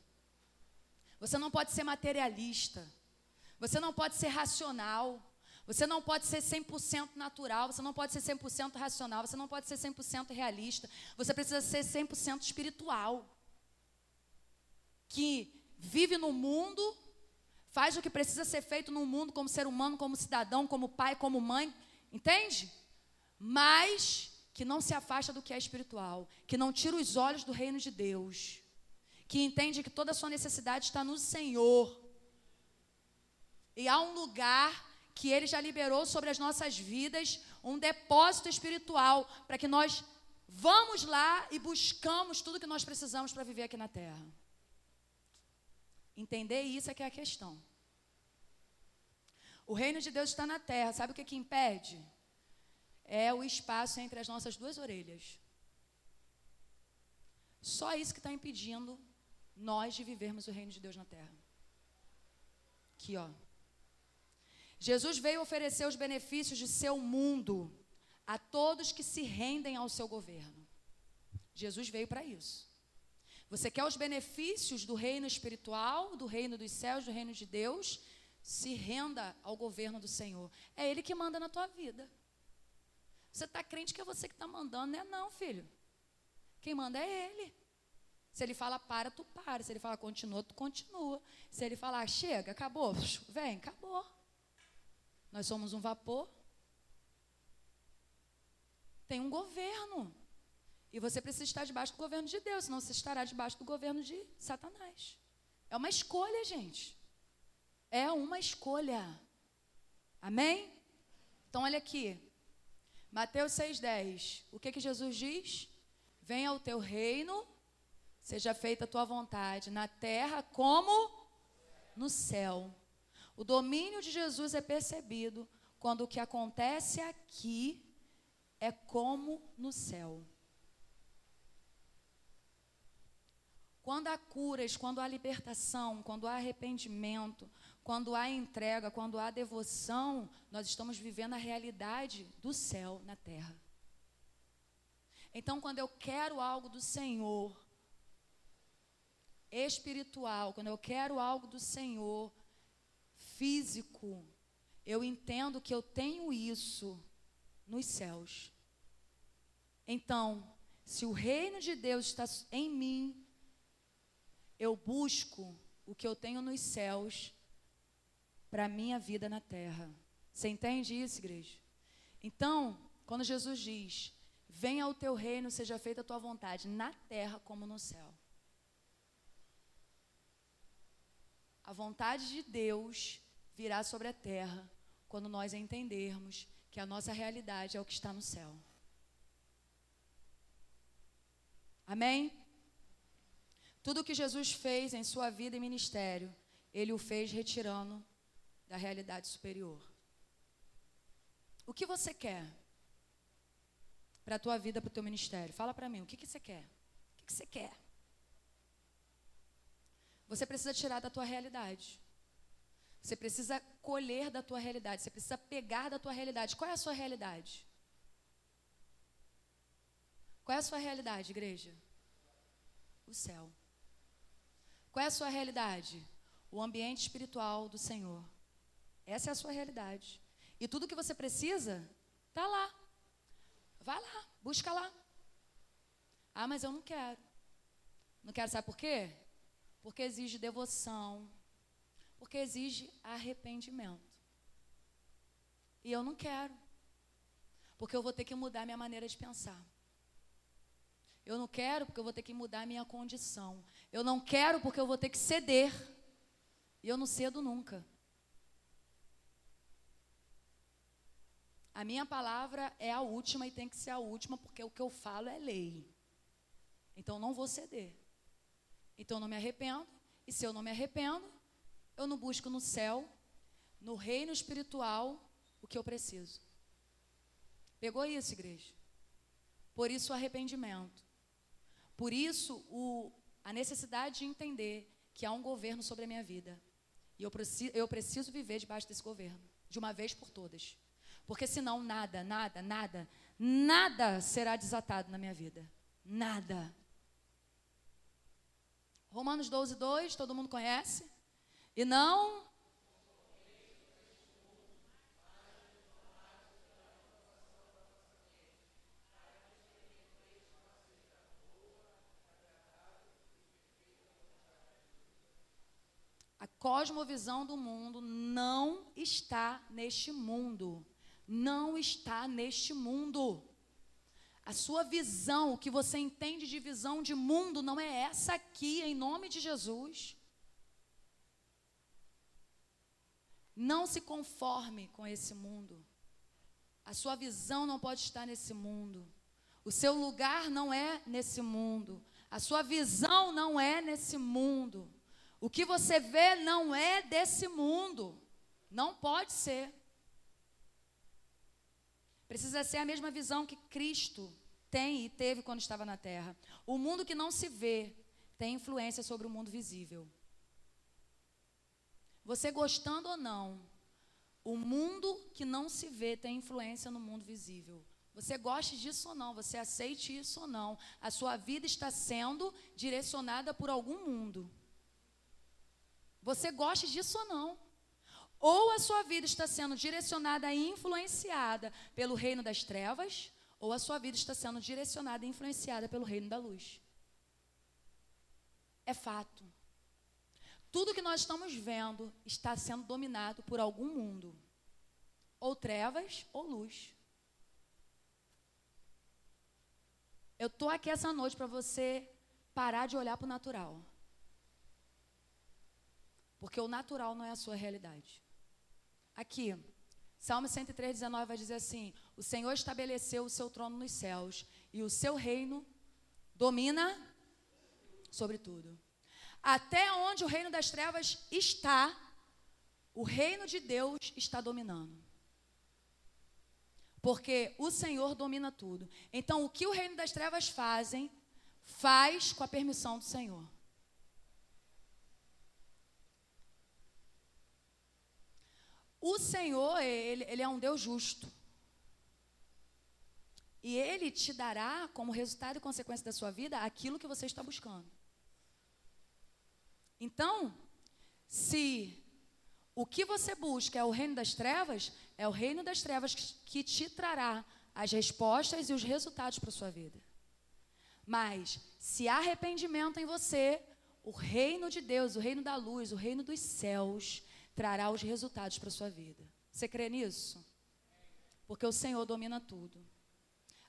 Você não pode ser materialista. Você não pode ser racional. Você não pode ser 100% natural, você não pode ser 100% racional, você não pode ser 100% realista. Você precisa ser 100% espiritual. Que vive no mundo, faz o que precisa ser feito no mundo como ser humano, como cidadão, como pai, como mãe, entende? Mas que não se afasta do que é espiritual, que não tira os olhos do reino de Deus, que entende que toda a sua necessidade está no Senhor. E há um lugar que Ele já liberou sobre as nossas vidas um depósito espiritual para que nós vamos lá e buscamos tudo que nós precisamos para viver aqui na terra. Entender isso é que é a questão. O reino de Deus está na terra, sabe o que, que impede? É o espaço entre as nossas duas orelhas. Só isso que está impedindo nós de vivermos o reino de Deus na terra. Aqui, ó. Jesus veio oferecer os benefícios de seu mundo a todos que se rendem ao seu governo. Jesus veio para isso. Você quer os benefícios do reino espiritual, do reino dos céus, do reino de Deus? Se renda ao governo do Senhor. É Ele que manda na tua vida. Você está crente que é você que está mandando, não é não, filho. Quem manda é Ele. Se ele fala para, tu para. Se ele fala continua, tu continua. Se ele falar chega, acabou, vem, acabou. Nós somos um vapor. Tem um governo. E você precisa estar debaixo do governo de Deus, senão você estará debaixo do governo de Satanás. É uma escolha, gente. É uma escolha. Amém? Então, olha aqui. Mateus 6,10. O que, que Jesus diz? Venha ao teu reino, seja feita a tua vontade, na terra como no céu. O domínio de Jesus é percebido quando o que acontece aqui é como no céu. Quando há curas, quando há libertação, quando há arrependimento, quando há entrega, quando há devoção, nós estamos vivendo a realidade do céu na terra. Então, quando eu quero algo do Senhor, espiritual, quando eu quero algo do Senhor, físico, eu entendo que eu tenho isso nos céus. Então, se o reino de Deus está em mim, eu busco o que eu tenho nos céus para a minha vida na terra. Você entende isso, igreja? Então, quando Jesus diz: Venha ao teu reino, seja feita a tua vontade, na terra como no céu. A vontade de Deus virá sobre a terra quando nós entendermos que a nossa realidade é o que está no céu. Amém? Tudo que Jesus fez em sua vida e ministério, ele o fez retirando da realidade superior. O que você quer para a tua vida, para o teu ministério? Fala para mim, o que, que você quer? O que, que você quer? Você precisa tirar da tua realidade. Você precisa colher da tua realidade, você precisa pegar da tua realidade. Qual é a sua realidade? Qual é a sua realidade, igreja? O céu. Qual é a sua realidade? O ambiente espiritual do Senhor. Essa é a sua realidade. E tudo que você precisa está lá. Vai lá, busca lá. Ah, mas eu não quero. Não quero, sabe por quê? Porque exige devoção, porque exige arrependimento. E eu não quero. Porque eu vou ter que mudar minha maneira de pensar. Eu não quero porque eu vou ter que mudar minha condição. Eu não quero porque eu vou ter que ceder. E eu não cedo nunca. A minha palavra é a última e tem que ser a última, porque o que eu falo é lei. Então não vou ceder. Então não me arrependo. E se eu não me arrependo, eu não busco no céu, no reino espiritual, o que eu preciso. Pegou isso, igreja? Por isso o arrependimento. Por isso o, a necessidade de entender que há um governo sobre a minha vida. E eu eu preciso viver debaixo desse governo, de uma vez por todas. Porque senão nada, nada, nada, nada será desatado na minha vida. Nada. Romanos 12, 2, todo mundo conhece? E não. A cosmovisão do mundo não está neste mundo não está neste mundo. A sua visão, o que você entende de visão de mundo, não é essa aqui, em nome de Jesus. Não se conforme com esse mundo. A sua visão não pode estar nesse mundo. O seu lugar não é nesse mundo. A sua visão não é nesse mundo. O que você vê não é desse mundo. Não pode ser. Precisa ser a mesma visão que Cristo tem e teve quando estava na terra. O mundo que não se vê tem influência sobre o mundo visível. Você gostando ou não, o mundo que não se vê tem influência no mundo visível. Você goste disso ou não, você aceite isso ou não, a sua vida está sendo direcionada por algum mundo. Você goste disso ou não. Ou a sua vida está sendo direcionada e influenciada pelo reino das trevas, ou a sua vida está sendo direcionada e influenciada pelo reino da luz. É fato. Tudo que nós estamos vendo está sendo dominado por algum mundo, ou trevas ou luz. Eu estou aqui essa noite para você parar de olhar para o natural. Porque o natural não é a sua realidade. Aqui, Salmo 103, 19 vai dizer assim: O Senhor estabeleceu o seu trono nos céus e o seu reino domina sobre tudo. Até onde o reino das trevas está, o reino de Deus está dominando. Porque o Senhor domina tudo. Então, o que o reino das trevas fazem, faz com a permissão do Senhor. O Senhor, ele, ele é um Deus justo. E Ele te dará, como resultado e consequência da sua vida, aquilo que você está buscando. Então, se o que você busca é o reino das trevas, é o reino das trevas que te trará as respostas e os resultados para a sua vida. Mas, se há arrependimento em você, o reino de Deus, o reino da luz, o reino dos céus, trará os resultados para a sua vida. Você crê nisso? Porque o Senhor domina tudo.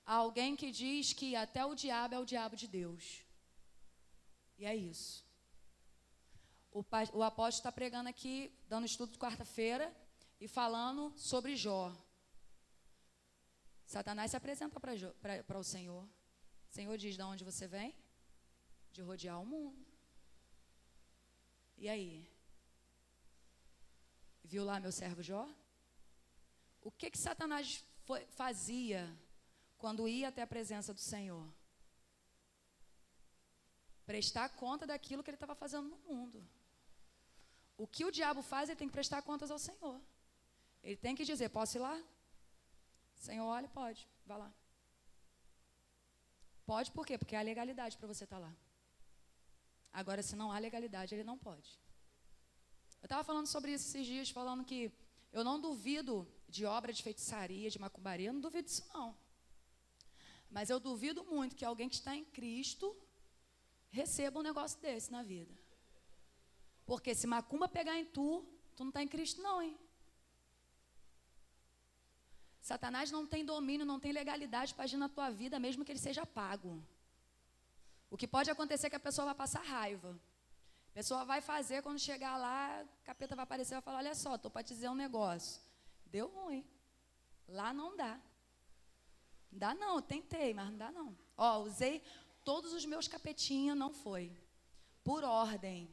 Há alguém que diz que até o diabo é o diabo de Deus. E é isso. O, o apóstolo está pregando aqui, dando estudo de quarta-feira e falando sobre Jó. Satanás se apresenta para o Senhor. O Senhor diz: de onde você vem? De rodear o mundo. E aí? Viu lá meu servo Jó? O que que Satanás foi, fazia quando ia até a presença do Senhor? Prestar conta daquilo que ele estava fazendo no mundo. O que o diabo faz, ele tem que prestar contas ao Senhor. Ele tem que dizer: Posso ir lá? Senhor, olha, pode, vá lá. Pode por quê? Porque há legalidade para você estar tá lá. Agora, se não há legalidade, ele não pode. Eu estava falando sobre isso esses dias, falando que eu não duvido de obra de feitiçaria, de macumbaria, eu não duvido disso não. Mas eu duvido muito que alguém que está em Cristo receba um negócio desse na vida. Porque se macumba pegar em tu, tu não está em Cristo não, hein? Satanás não tem domínio, não tem legalidade para agir na tua vida, mesmo que ele seja pago. O que pode acontecer é que a pessoa vai passar raiva. A pessoa vai fazer, quando chegar lá, o capeta vai aparecer e vai falar: Olha só, estou para te dizer um negócio. Deu ruim. Lá não dá. Não dá não, eu tentei, mas não dá não. Ó, usei todos os meus capetinhos, não foi. Por ordem.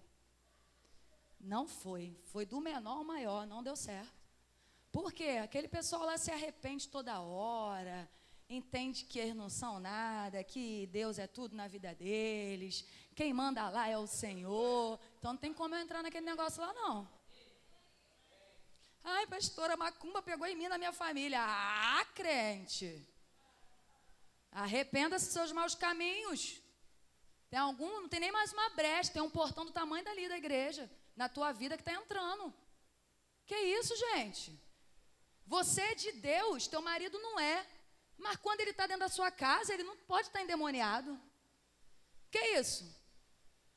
Não foi. Foi do menor ao maior, não deu certo. Por quê? Aquele pessoal lá se arrepende toda hora, entende que eles não são nada, que Deus é tudo na vida deles, quem manda lá é o Senhor. Então não tem como eu entrar naquele negócio lá, não. Ai, pastora, macumba pegou em mim na minha família. Ah, crente. Arrependa-se dos seus maus caminhos. Tem algum, não tem nem mais uma brecha, tem um portão do tamanho dali da igreja, na tua vida que está entrando. Que isso, gente? Você é de Deus, teu marido não é. Mas quando ele está dentro da sua casa, ele não pode estar tá endemoniado. Que isso?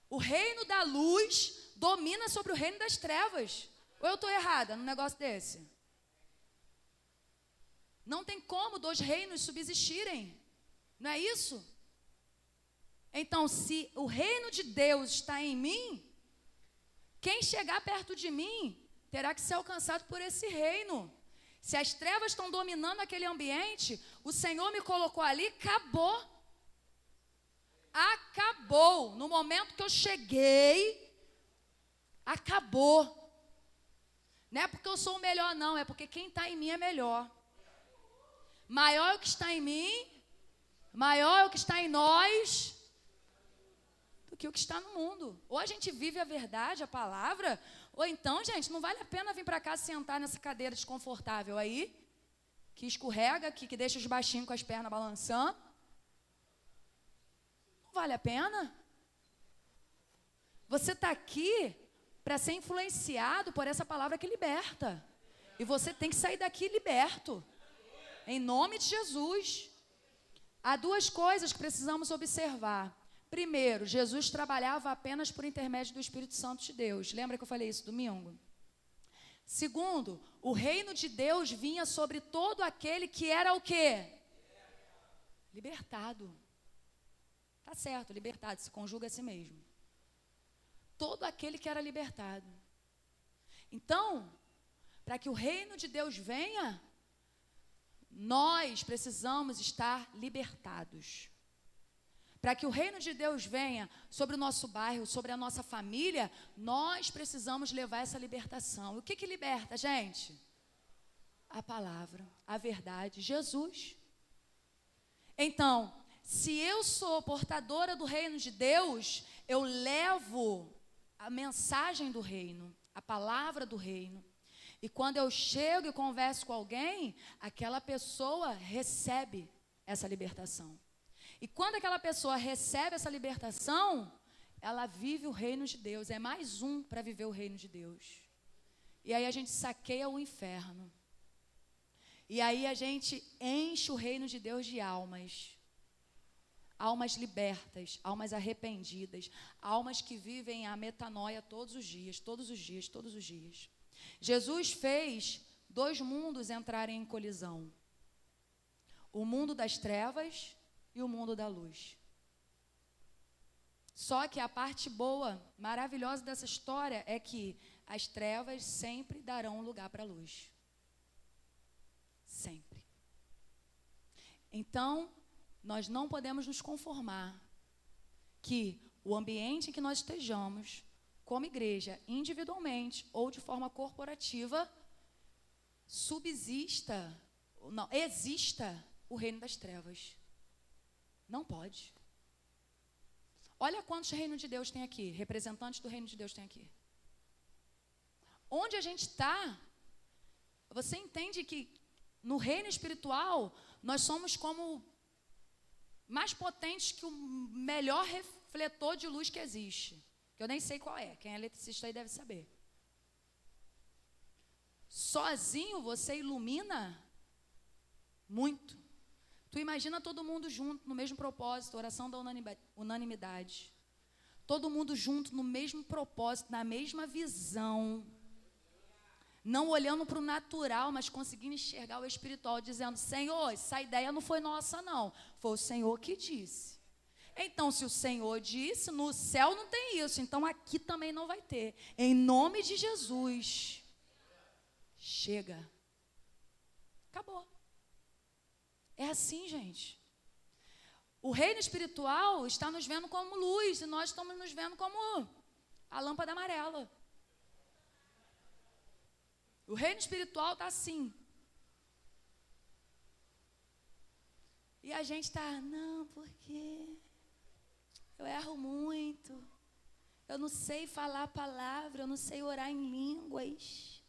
O reino da luz domina sobre o reino das trevas. Ou eu estou errada num negócio desse? Não tem como dois reinos subsistirem. Não é isso? Então, se o reino de Deus está em mim, quem chegar perto de mim terá que ser alcançado por esse reino. Se as trevas estão dominando aquele ambiente, o Senhor me colocou ali, acabou. Acabou. No momento que eu cheguei, acabou. Não é porque eu sou o melhor, não, é porque quem está em mim é melhor. Maior é o que está em mim, maior é o que está em nós, do que o que está no mundo. Ou a gente vive a verdade, a palavra, ou então, gente, não vale a pena vir para cá sentar nessa cadeira desconfortável aí, que escorrega, que, que deixa os baixinhos com as pernas balançando. Não vale a pena. Você está aqui para ser influenciado por essa palavra que liberta. E você tem que sair daqui liberto. Em nome de Jesus. Há duas coisas que precisamos observar. Primeiro, Jesus trabalhava apenas por intermédio do Espírito Santo de Deus. Lembra que eu falei isso domingo? Segundo, o reino de Deus vinha sobre todo aquele que era o quê? Libertado. Tá certo, libertado, se conjuga a si mesmo. Todo aquele que era libertado. Então, para que o reino de Deus venha, nós precisamos estar libertados. Para que o reino de Deus venha sobre o nosso bairro, sobre a nossa família, nós precisamos levar essa libertação. O que, que liberta, gente? A palavra, a verdade, Jesus. Então, se eu sou portadora do reino de Deus, eu levo a mensagem do reino, a palavra do reino. E quando eu chego e converso com alguém, aquela pessoa recebe essa libertação. E quando aquela pessoa recebe essa libertação, ela vive o reino de Deus. É mais um para viver o reino de Deus. E aí a gente saqueia o inferno. E aí a gente enche o reino de Deus de almas. Almas libertas, almas arrependidas, almas que vivem a metanoia todos os dias, todos os dias, todos os dias. Jesus fez dois mundos entrarem em colisão: o mundo das trevas e o mundo da luz. Só que a parte boa, maravilhosa dessa história é que as trevas sempre darão lugar para a luz. Sempre. Então, nós não podemos nos conformar que o ambiente em que nós estejamos, como igreja, individualmente ou de forma corporativa, subsista, não, exista o reino das trevas. Não pode. Olha quantos reinos de Deus tem aqui, representantes do reino de Deus tem aqui. Onde a gente está, você entende que no reino espiritual nós somos como mais potentes que o melhor refletor de luz que existe. Que eu nem sei qual é, quem é eletricista aí deve saber. Sozinho você ilumina muito. Tu imagina todo mundo junto no mesmo propósito, oração da unanimidade. Todo mundo junto no mesmo propósito, na mesma visão. Não olhando para o natural, mas conseguindo enxergar o espiritual, dizendo: Senhor, essa ideia não foi nossa, não. Foi o Senhor que disse. Então, se o Senhor disse, no céu não tem isso, então aqui também não vai ter. Em nome de Jesus. Chega. Acabou. É assim, gente. O reino espiritual está nos vendo como luz e nós estamos nos vendo como a lâmpada amarela. O reino espiritual está assim. E a gente está, não, porque eu erro muito. Eu não sei falar a palavra, eu não sei orar em línguas.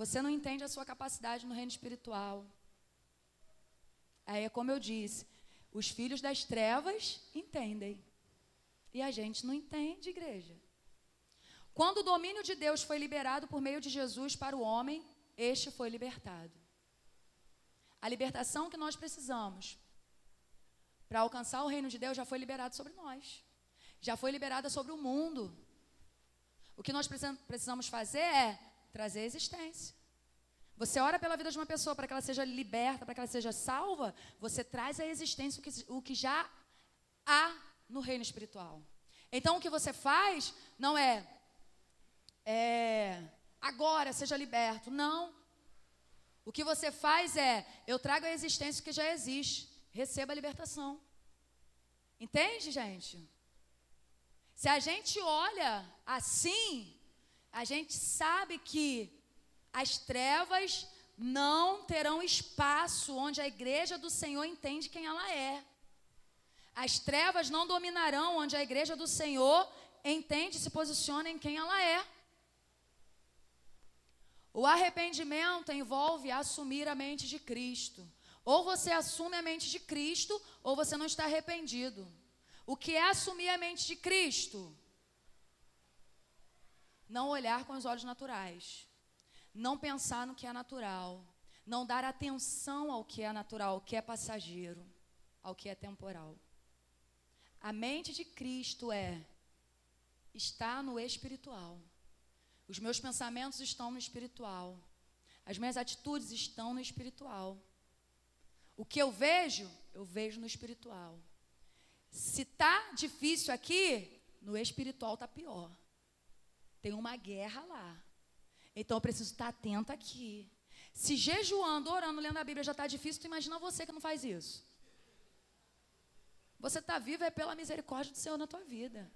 Você não entende a sua capacidade no reino espiritual. Aí é como eu disse, os filhos das trevas entendem. E a gente não entende, igreja. Quando o domínio de Deus foi liberado por meio de Jesus para o homem, este foi libertado. A libertação que nós precisamos para alcançar o reino de Deus já foi liberada sobre nós. Já foi liberada sobre o mundo. O que nós precisamos fazer é trazer existência. Você ora pela vida de uma pessoa para que ela seja liberta, para que ela seja salva, você traz à existência o que, o que já há no reino espiritual. Então o que você faz não é, é agora seja liberto. Não. O que você faz é, eu trago a existência que já existe. Receba a libertação. Entende, gente? Se a gente olha assim, a gente sabe que as trevas não terão espaço onde a igreja do Senhor entende quem ela é. As trevas não dominarão onde a igreja do Senhor entende e se posiciona em quem ela é. O arrependimento envolve assumir a mente de Cristo. Ou você assume a mente de Cristo, ou você não está arrependido. O que é assumir a mente de Cristo? Não olhar com os olhos naturais. Não pensar no que é natural. Não dar atenção ao que é natural, ao que é passageiro, ao que é temporal. A mente de Cristo é está no espiritual. Os meus pensamentos estão no espiritual. As minhas atitudes estão no espiritual. O que eu vejo, eu vejo no espiritual. Se tá difícil aqui, no espiritual tá pior. Tem uma guerra lá. Então eu preciso estar atento aqui. Se jejuando, orando, lendo a Bíblia já está difícil, tu imagina você que não faz isso. Você está vivo é pela misericórdia do Senhor na tua vida.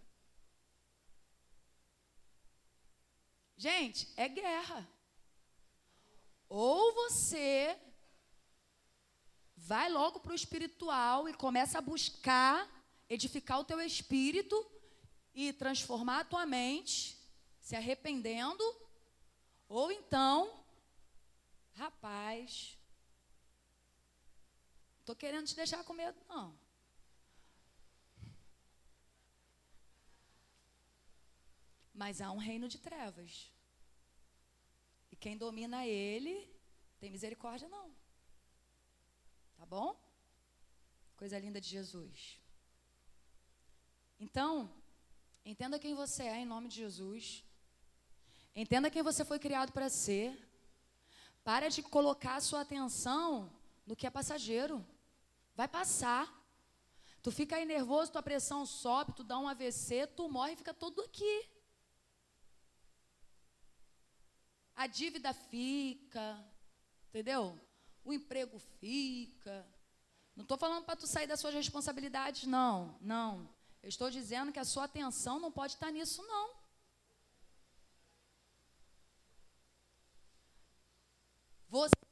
Gente, é guerra. Ou você vai logo para o espiritual e começa a buscar edificar o teu espírito e transformar a tua mente, se arrependendo, ou então, rapaz, estou querendo te deixar com medo, não. Mas há um reino de trevas. E quem domina ele, tem misericórdia não. Tá bom? Coisa linda de Jesus. Então, entenda quem você é em nome de Jesus. Entenda quem você foi criado para ser. Para de colocar a sua atenção no que é passageiro. Vai passar. Tu fica aí nervoso, tua pressão sobe, tu dá um AVC, tu morre e fica todo aqui. a dívida fica, entendeu? O emprego fica. Não estou falando para tu sair das suas responsabilidades, não, não. Eu estou dizendo que a sua atenção não pode estar nisso, não. Você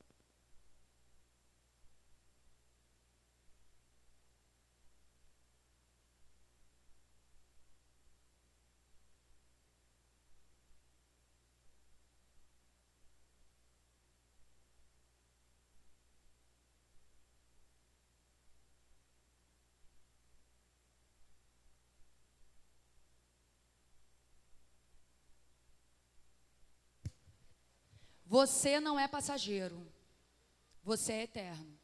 Você não é passageiro. Você é eterno.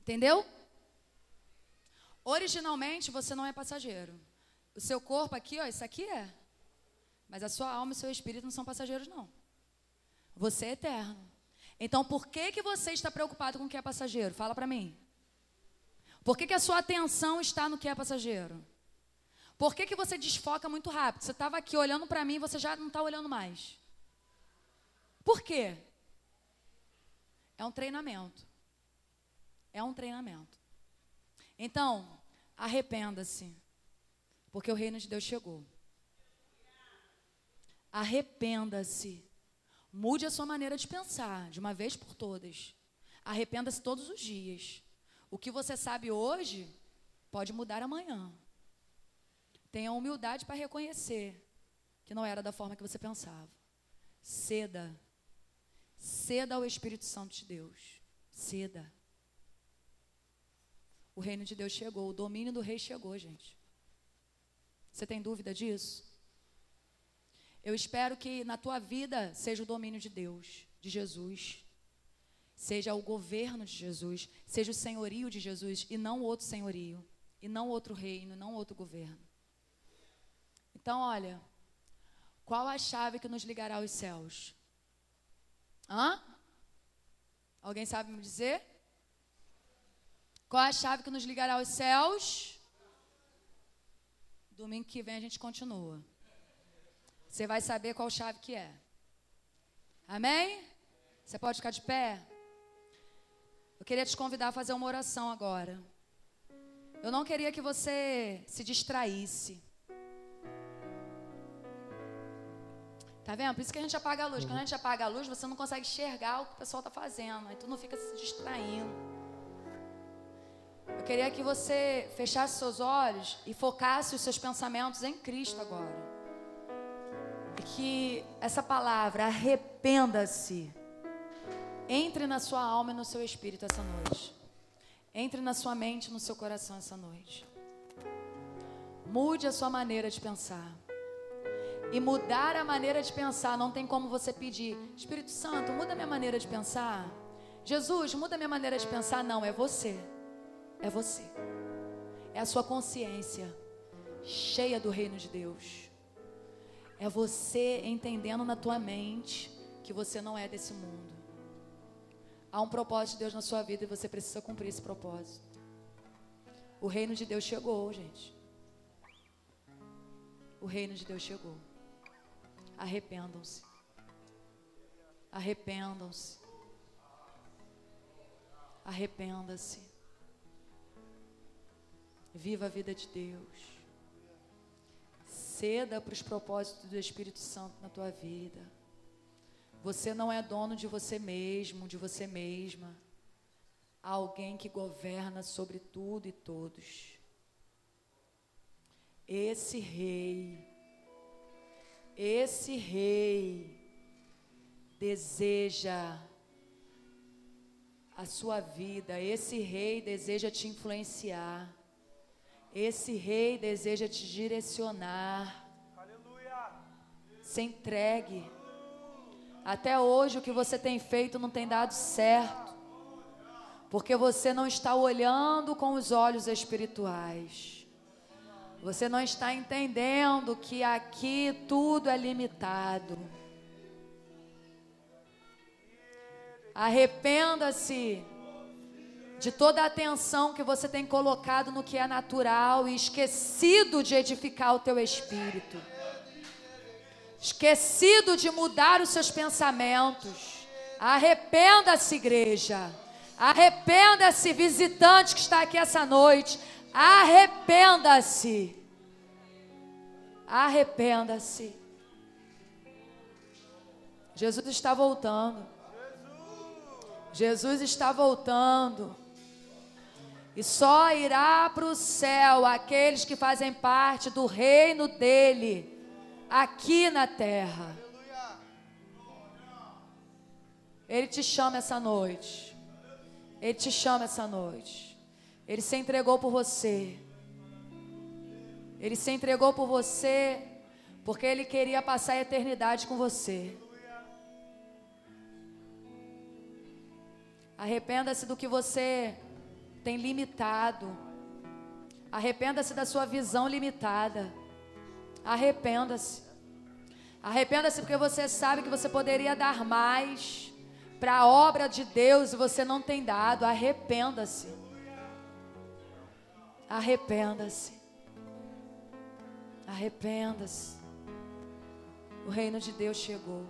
Entendeu? Originalmente você não é passageiro. O seu corpo aqui, ó, isso aqui é. Mas a sua alma e o seu espírito não são passageiros, não. Você é eterno. Então, por que, que você está preocupado com o que é passageiro? Fala para mim. Por que, que a sua atenção está no que é passageiro? Por que, que você desfoca muito rápido? Você estava aqui olhando para mim e você já não está olhando mais. Por quê? É um treinamento. É um treinamento. Então, arrependa-se, porque o reino de Deus chegou. Arrependa-se. Mude a sua maneira de pensar, de uma vez por todas. Arrependa-se todos os dias. O que você sabe hoje pode mudar amanhã. Tenha humildade para reconhecer que não era da forma que você pensava. Ceda. Ceda ao Espírito Santo de Deus. Ceda. O reino de Deus chegou, o domínio do rei chegou, gente. Você tem dúvida disso? Eu espero que na tua vida seja o domínio de Deus, de Jesus. Seja o governo de Jesus, seja o senhorio de Jesus e não outro senhorio, e não outro reino, não outro governo. Então, olha, qual a chave que nos ligará aos céus? Hã? Alguém sabe me dizer? Qual a chave que nos ligará aos céus? Domingo que vem a gente continua. Você vai saber qual chave que é. Amém? Você pode ficar de pé? Eu queria te convidar a fazer uma oração agora. Eu não queria que você se distraísse. Tá vendo? Por isso que a gente apaga a luz. Quando a gente apaga a luz, você não consegue enxergar o que o pessoal está fazendo. Aí tu não fica se distraindo. Eu queria que você fechasse seus olhos e focasse os seus pensamentos em Cristo agora que essa palavra, arrependa-se, entre na sua alma e no seu espírito essa noite. Entre na sua mente e no seu coração essa noite. Mude a sua maneira de pensar. E mudar a maneira de pensar não tem como você pedir, Espírito Santo, muda minha maneira de pensar. Jesus, muda minha maneira de pensar. Não, é você. É você. É a sua consciência cheia do reino de Deus. É você entendendo na tua mente que você não é desse mundo. Há um propósito de Deus na sua vida e você precisa cumprir esse propósito. O reino de Deus chegou, gente. O reino de Deus chegou. Arrependam-se. Arrependam-se. Arrependa-se. Viva a vida de Deus. Ceda para os propósitos do Espírito Santo na tua vida. Você não é dono de você mesmo, de você mesma. Há alguém que governa sobre tudo e todos. Esse rei, esse rei deseja a sua vida, esse rei deseja te influenciar. Esse rei deseja te direcionar. Aleluia. Se entregue. Até hoje o que você tem feito não tem dado certo. Porque você não está olhando com os olhos espirituais. Você não está entendendo que aqui tudo é limitado. Arrependa-se de toda a atenção que você tem colocado no que é natural e esquecido de edificar o teu espírito. Esquecido de mudar os seus pensamentos. Arrependa-se, igreja. Arrependa-se, visitante que está aqui essa noite. Arrependa-se. Arrependa-se. Jesus está voltando. Jesus está voltando. E só irá para o céu aqueles que fazem parte do reino dele, aqui na terra. Ele te chama essa noite. Ele te chama essa noite. Ele se entregou por você. Ele se entregou por você porque ele queria passar a eternidade com você. Arrependa-se do que você tem limitado. Arrependa-se da sua visão limitada. Arrependa-se. Arrependa-se porque você sabe que você poderia dar mais, para a obra de Deus e você não tem dado, arrependa-se. Arrependa-se. Arrependa-se. O reino de Deus chegou.